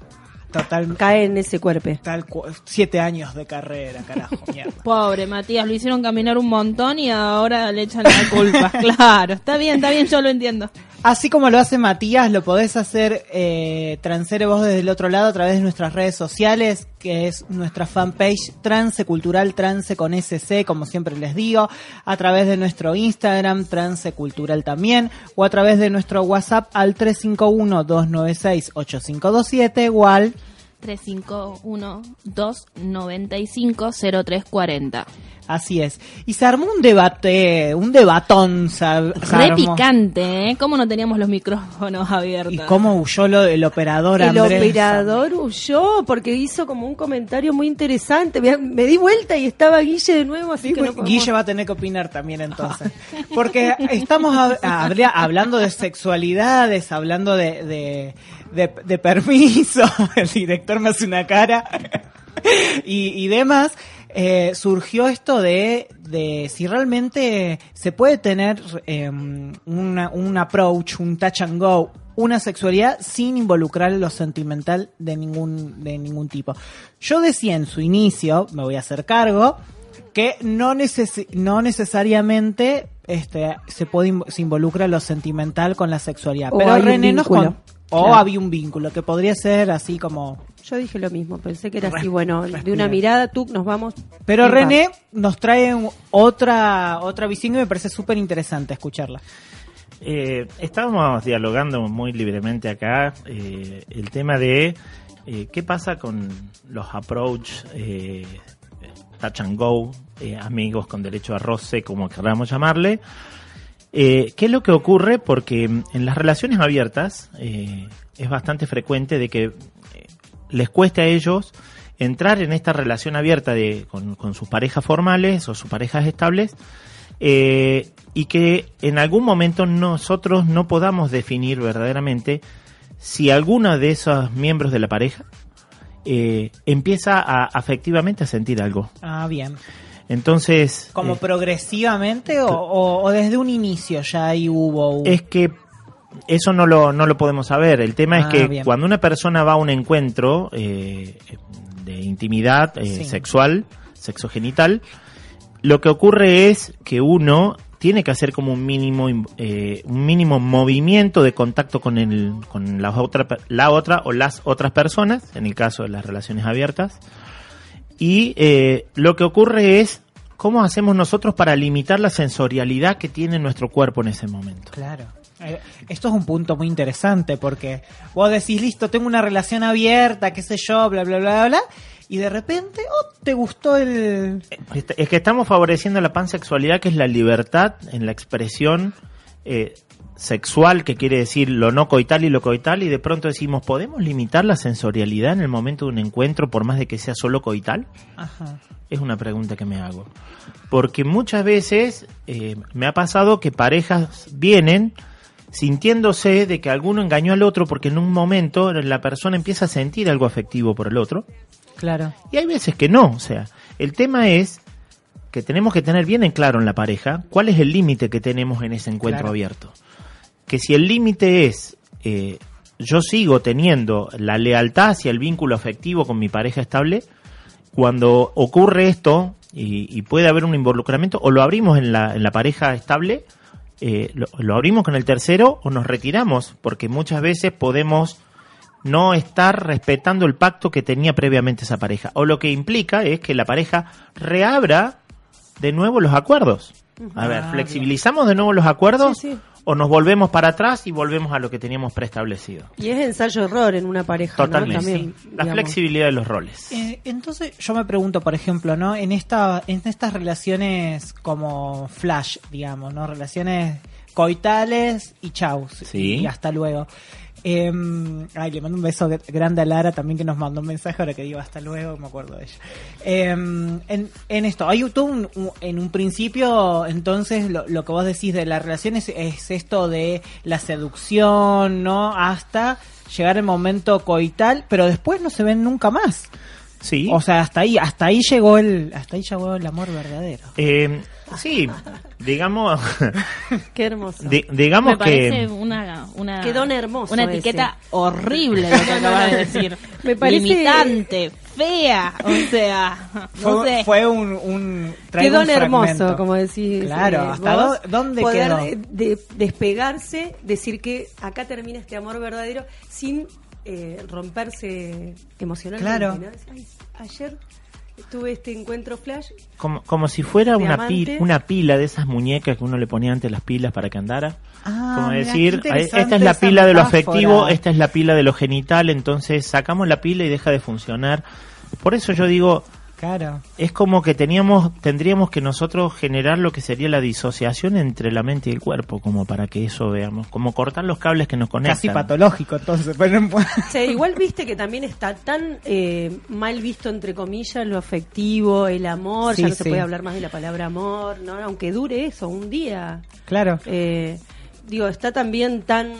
Total, cae en ese cuerpo. tal siete años de carrera, carajo, *laughs* mierda. Pobre Matías, lo hicieron caminar un montón y ahora le echan la culpa. *laughs* claro, está bien, está bien, yo lo entiendo. Así como lo hace Matías, lo podés hacer eh, Transere vos desde el otro lado a través de nuestras redes sociales, que es nuestra fanpage Trance Cultural Trance con SC, como siempre les digo, a través de nuestro Instagram Trance Cultural también, o a través de nuestro WhatsApp al 351-296-8527 o al 351-295-0340. Así es. Y se armó un debate, un debatón. Se, se Re armó. picante, ¿eh? ¿Cómo no teníamos los micrófonos abiertos? ¿Y cómo huyó lo, el operador El Andrés? operador huyó porque hizo como un comentario muy interesante. Me, me di vuelta y estaba Guille de nuevo, así que no podemos- Guille va a tener que opinar también entonces. Porque estamos hab- habría- hablando de sexualidades, hablando de, de, de- de permiso, *laughs* el director me hace una cara y, y demás. Eh, surgió esto de, de si realmente se puede tener eh, una- un approach, un touch and go, una sexualidad sin involucrar lo sentimental de ningún, de ningún tipo. Yo decía en su inicio, me voy a hacer cargo, que no, neces no necesariamente este, se puede se involucra lo sentimental con la sexualidad. O pero René nos con- o Claro. había un vínculo que podría ser así como Yo dije lo mismo, pensé que era así, bueno, de una mirada tú nos vamos. Pero. René nos trae otra otra visión y me parece súper interesante escucharla. Eh, estábamos dialogando muy libremente acá eh, el tema de eh, qué pasa con los approach, eh, touch and go, eh, amigos con derecho a roce, como queramos llamarle. Eh, ¿Qué es lo que ocurre? Porque en las relaciones abiertas eh, es bastante frecuente de que les cueste a ellos entrar en esta relación abierta de, con, con sus parejas formales o sus parejas estables eh, y que en algún momento nosotros no podamos definir verdaderamente si alguno de esos miembros de la pareja eh, empieza a afectivamente a sentir algo. Ah, bien. Entonces, ¿Como eh, progresivamente o, o- o desde un inicio ya ahí hubo un... es que eso no lo, no lo podemos saber. El tema es Ah, que bien. cuando una persona va a un encuentro eh, de intimidad eh, Sí. sexual, sexogenital, lo que ocurre es que uno tiene que hacer como un mínimo eh, un mínimo movimiento de contacto con el con la otra la otra o las otras personas en el caso de las relaciones abiertas y eh, lo que ocurre es cómo hacemos nosotros para limitar la sensorialidad que tiene nuestro cuerpo en ese momento Claro. Eh, Esto es un punto muy interesante porque vos decís, listo, tengo una relación abierta, qué sé yo, bla, bla, bla, bla, y de repente, oh, te gustó el... Est- Es que estamos favoreciendo la pansexualidad, que es la libertad en la expresión eh, sexual, que quiere decir lo no coital y lo coital, y de pronto decimos, ¿podemos limitar la sensorialidad en el momento de un encuentro por más de que sea solo coital? Ajá. Es una pregunta que me hago. Porque muchas veces eh, me ha pasado que parejas vienen sintiéndose de que alguno engañó al otro porque en un momento la persona empieza a sentir algo afectivo por el otro Claro. y hay veces que no. O sea, el tema es que tenemos que tener bien en claro en la pareja cuál es el límite que tenemos en ese encuentro Claro. abierto. Que si el límite es eh, yo sigo teniendo la lealtad hacia el vínculo afectivo con mi pareja estable, cuando ocurre esto y, y puede haber un involucramiento, o lo abrimos en la, en la pareja estable, eh, lo, lo abrimos con el tercero o nos retiramos, porque muchas veces podemos no estar respetando el pacto que tenía previamente esa pareja. O lo que implica es que la pareja reabra de nuevo los acuerdos. A ver, ¿flexibilizamos de nuevo los acuerdos Sí, sí. O nos volvemos para atrás y volvemos a lo que teníamos preestablecido? Y es ensayo-error en una pareja, ¿no? Totalmente. También, La digamos. flexibilidad de los roles. Eh, entonces yo me pregunto, por ejemplo, ¿no? En esta, en estas relaciones como flash, digamos, ¿no? Relaciones coitales y chau. Sí. Y hasta luego. Em, ay, le mando un beso gr- grande a Lara también que nos mandó un mensaje ahora que digo hasta luego, me acuerdo de ella. Em, en, en esto, hay todo un, un- en un principio, entonces lo, lo que vos decís de la relación es, es esto de la seducción, ¿no? Hasta llegar el momento coital, pero después no se ven nunca más. Sí. O sea, hasta ahí, hasta ahí llegó el, hasta ahí llegó el amor verdadero. Eh, sí, digamos, Qué hermoso. di- digamos Me parece que una, una, Qué don hermoso una ese. etiqueta horrible lo que acabas de decir. Me parece- Limitante, fea, o sea, no Fue, sé. fue un, un Qué don un hermoso, como decís. Claro, eh, ¿hasta vos, dó- dónde poder quedó? de- de- despegarse, decir que acá termina este amor verdadero sin eh, romperse emocionalmente. Claro. ¿no? Ay, ayer tuve este encuentro flash. como, como si fuera una, pila, una pila de esas muñecas que uno le ponía antes las pilas para que andara. Ah, como mirá, decir, qué "Ay, interesante esta es la pila de lo afectivo, esta es la pila de lo genital, entonces sacamos la pila y deja de funcionar. Por eso yo digo, Claro. es como que teníamos, tendríamos que nosotros generar lo que sería la disociación entre la mente y el cuerpo, como para que eso veamos, como cortar los cables que nos conectan. Casi patológico, entonces. Pero no puedo- O sea, igual viste que también está tan eh, mal visto, entre comillas, lo afectivo, el amor. Sí, ya no se sí. puede hablar más de la palabra amor, ¿no? aunque dure eso, un día. Claro. Eh, digo, está también tan.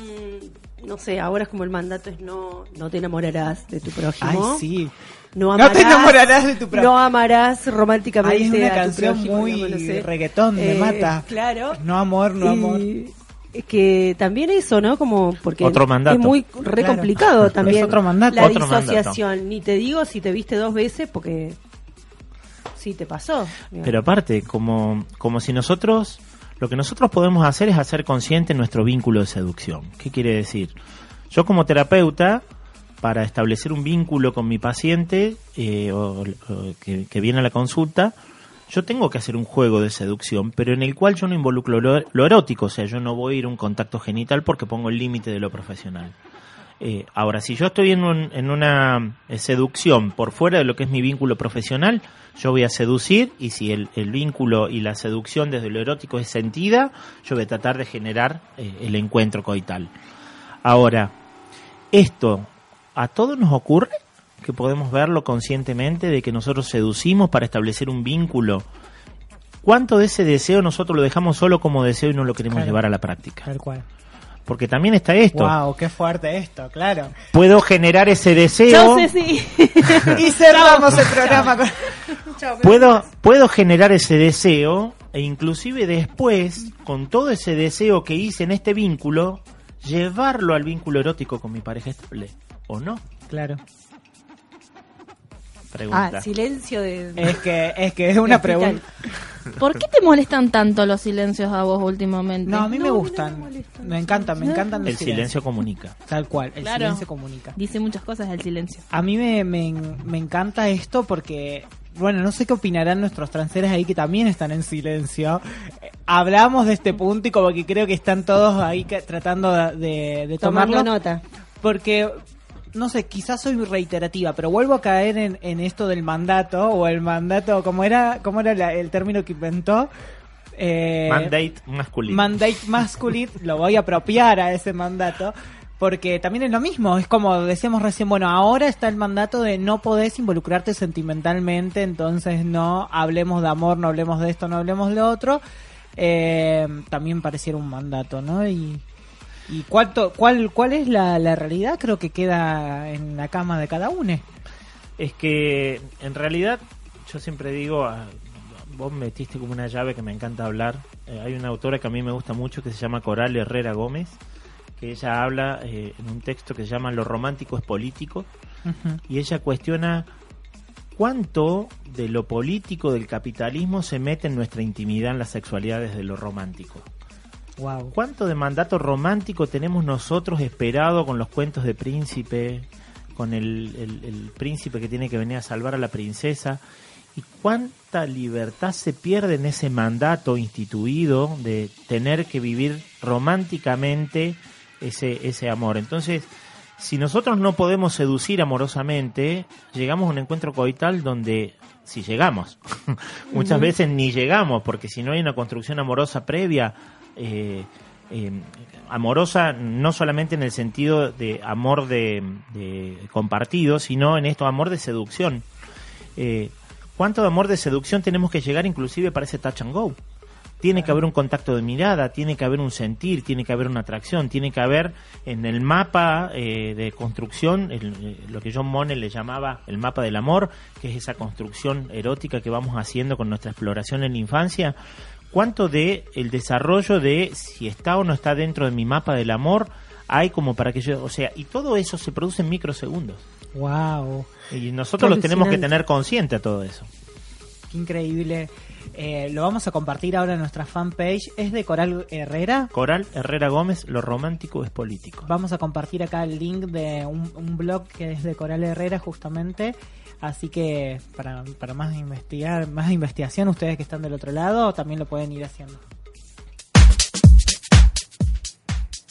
No sé, ahora es como el mandato es no, no te enamorarás de tu Ay, prójimo. sí. No, No te enamorarás de tu prójimo. No amarás románticamente Ay, es una a tu canción prójimo, muy digamos, no sé. reggaetón, me Eh, mata. Claro. No amor, no amor. Y es que también eso, ¿no? Como porque Otro mandato. es muy re Claro. complicado también. Es otro mandato. La Otro disociación. Ni te digo si te viste dos veces porque sí te pasó. digamos. Pero aparte, como, como si nosotros, lo que nosotros podemos hacer es hacer consciente nuestro vínculo de seducción. ¿Qué quiere decir? Yo como terapeuta, para establecer un vínculo con mi paciente eh, que, viene a la consulta, yo tengo que hacer un juego de seducción, pero en el cual yo no involucro lo, erótico, o sea, yo no voy a ir a un contacto genital porque pongo el límite de lo profesional. Eh, ahora, si yo estoy en, un- en una eh, seducción por fuera de lo que es mi vínculo profesional, yo voy a seducir y si el, vínculo y la seducción desde lo erótico es sentida, yo voy a tratar de generar el encuentro coital. Ahora, esto a todos nos ocurre que podemos verlo conscientemente de que nosotros seducimos para establecer un vínculo. ¿Cuánto de ese deseo nosotros lo dejamos solo como deseo y no lo queremos Claro. llevar a la práctica? Tal cual. Porque también está esto. Wow, qué fuerte esto, claro. Puedo generar ese deseo. Chao, Ceci. *laughs* Y cerramos el programa con... puedo, puedo generar ese deseo e inclusive después, con todo ese deseo que hice en este vínculo, llevarlo al vínculo erótico con mi pareja estable. ¿O no? Claro. Pregunta. Ah, silencio de. Es que es que es una pregunta. ¿Por qué te molestan tanto los silencios a vos últimamente? No, a mí me gustan. no me molestan. Me encantan, me encantan los El silencio comunica. Tal cual, el Claro. silencio comunica. Dice muchas cosas el silencio. A mí me, me, me encanta esto porque, bueno, no sé qué opinarán nuestros transeres ahí que también están en silencio. Eh, Hablamos de este punto y como que creo que están todos ahí que- tratando de, de, Tomando tomarlo. nota. Porque, no sé, quizás soy reiterativa, pero vuelvo a caer en, en esto del mandato o el mandato, como era, cómo era la- el término que inventó. Eh, Mandate masculino. mandate masculine, *laughs* lo voy a apropiar a ese mandato, porque también es lo mismo, es como decíamos recién, bueno, ahora está el mandato de no podés involucrarte sentimentalmente, entonces no hablemos de amor, no hablemos de esto, no hablemos de otro, Eh, también pareciera un mandato, ¿no? Y, y cuánto, cuál, cuál es la, la realidad, creo que queda en la cama de cada uno. Es que en realidad yo siempre digo, ah, vos metiste como una llave que me encanta hablar. Eh, hay una autora que a mí me gusta mucho que se llama Coral Herrera Gómez, que ella habla eh, en un texto que se llama Lo romántico es político y ella cuestiona cuánto de lo político del capitalismo se mete en nuestra intimidad en la sexualidad desde lo romántico. Wow. ¿Cuánto de mandato romántico tenemos nosotros esperado con los cuentos de príncipe, con el, el- el príncipe que tiene que venir a salvar a la princesa? ¿Y cuánta libertad se pierde en ese mandato instituido de tener que vivir románticamente ese, ese amor? Entonces, si nosotros no podemos seducir amorosamente, llegamos a un encuentro coital donde, si llegamos, *laughs* muchas veces ni llegamos, porque si no hay una construcción amorosa previa, eh, eh, amorosa no solamente en el sentido de amor de, de compartido, sino en esto amor de seducción. Eh, ¿Cuánto de amor de seducción tenemos que llegar inclusive para ese touch and go? Tiene que haber un contacto de mirada, tiene que haber un sentir, tiene que haber una atracción, tiene que haber en el mapa eh, de construcción, el- lo que John Monnet le llamaba el mapa del amor, que es esa construcción erótica que vamos haciendo con nuestra exploración en la infancia. ¿Cuánto de el desarrollo de si está o no está dentro de mi mapa del amor hay como para que yo, o sea, y todo eso se produce en microsegundos. Wow, Y nosotros lo tenemos que tener consciente a todo eso. qué increíble. Eh, lo vamos a compartir ahora en nuestra fanpage. Es de Coral Herrera. Coral Herrera Gómez, lo romántico es político. Vamos a compartir acá el link de un, un blog que es de Coral Herrera justamente. Así que para, para más investigar, más investigación, ustedes que están del otro lado también lo pueden ir haciendo.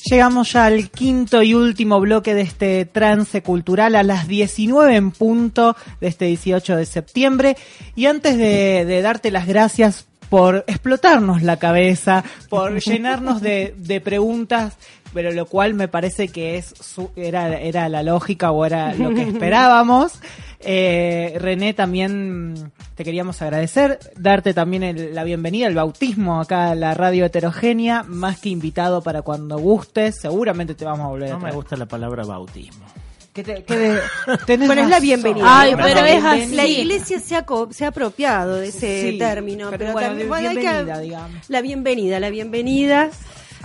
Llegamos ya al quinto y último bloque de este trance cultural a las 19 en punto de este 18 de septiembre. Y antes de, darte las gracias por explotarnos la cabeza, por llenarnos de, de preguntas, pero lo cual me parece que es su- era, era la lógica o era lo que esperábamos. *laughs* Eh, René, también te queríamos agradecer, darte también el- la bienvenida, el bautismo acá a la radio heterogénea, más que invitado para cuando gustes, seguramente te vamos a volver a No me traer. gusta la palabra bautismo. ¿Qué te- qué de- tenés Bueno, es la bienvenida. Ay, pero La es así. La iglesia se ha, co- se ha apropiado de ese Sí, término. pero Pero, bueno, también- bueno, hay que- digamos. La bienvenida, la bienvenida.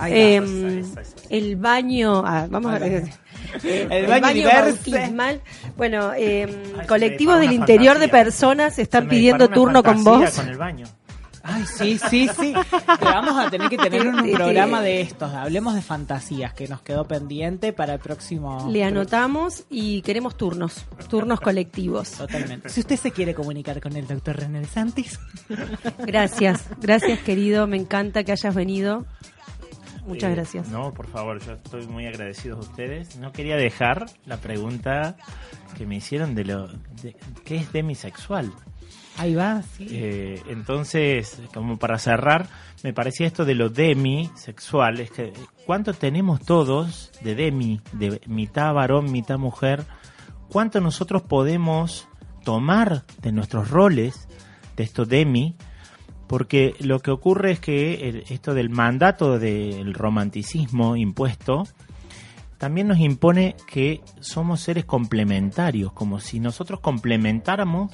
Eh, va. el baño, ah, vamos a ver. El baño bautismal. Bueno, eh, Ay, colectivos del interior de personas están pidiendo turno con vos. Con el baño. Ay, sí, sí, sí. Te vamos a tener que tener un *laughs* Sí, sí. programa de estos. Hablemos de fantasías que nos quedó pendiente para el próximo. Le anotamos y queremos turnos, turnos colectivos. Totalmente. Si usted se quiere comunicar con el doctor René Santis, Gracias, gracias querido, me encanta que hayas venido. Muchas Eh, gracias. No, por favor, yo estoy muy agradecido a ustedes. No quería dejar la pregunta que me hicieron de lo de, qué es demisexual. ahí va, sí. Eh, entonces, como para cerrar, me parecía esto de lo demisexual, es que cuánto tenemos todos de demi, de mitad varón, mitad mujer, cuánto nosotros podemos tomar de nuestros roles de esto demi, porque lo que ocurre es que el- esto del mandato del romanticismo impuesto también nos impone que somos seres complementarios, como si nosotros complementáramos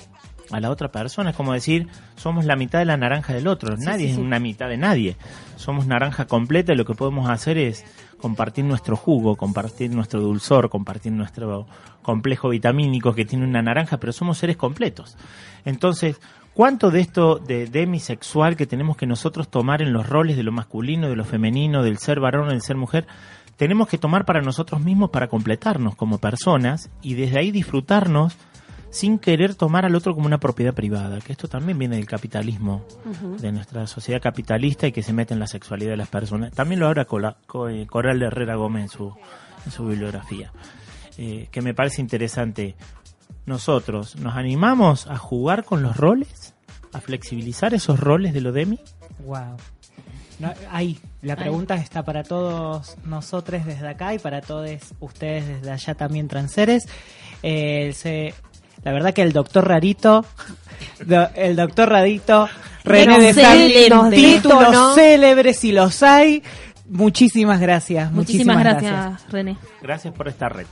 a la otra persona. Es como decir, somos la mitad de la naranja del otro. nadie es una mitad de nadie. Somos naranja completa y lo que podemos hacer es compartir nuestro jugo, compartir nuestro dulzor, compartir nuestro complejo vitamínico que tiene una naranja, pero somos seres completos. Entonces, ¿cuánto de esto de demisexual que tenemos que nosotros tomar en los roles de lo masculino, de lo femenino, del ser varón, del ser mujer, tenemos que tomar para nosotros mismos para completarnos como personas y desde ahí disfrutarnos sin querer tomar al otro como una propiedad privada, que esto también viene del capitalismo, de nuestra sociedad capitalista y que se mete en la sexualidad de las personas. También lo habla eh, Coral Herrera Gómez en su, en su bibliografía, eh, que me parece interesante. Nosotros nos animamos a jugar con los roles, a flexibilizar esos roles de lo demi. Wow. No, ahí, la pregunta está para todos nosotros desde acá y para todos ustedes desde allá también transeres. Eh, se- la verdad que el doctor Rarito, *laughs* do- el doctor Rarito, René de Excelente. Santos, títulos ¿no? célebres si los hay. Muchísimas gracias. Muchísimas gracias, René. Gracias por esta red.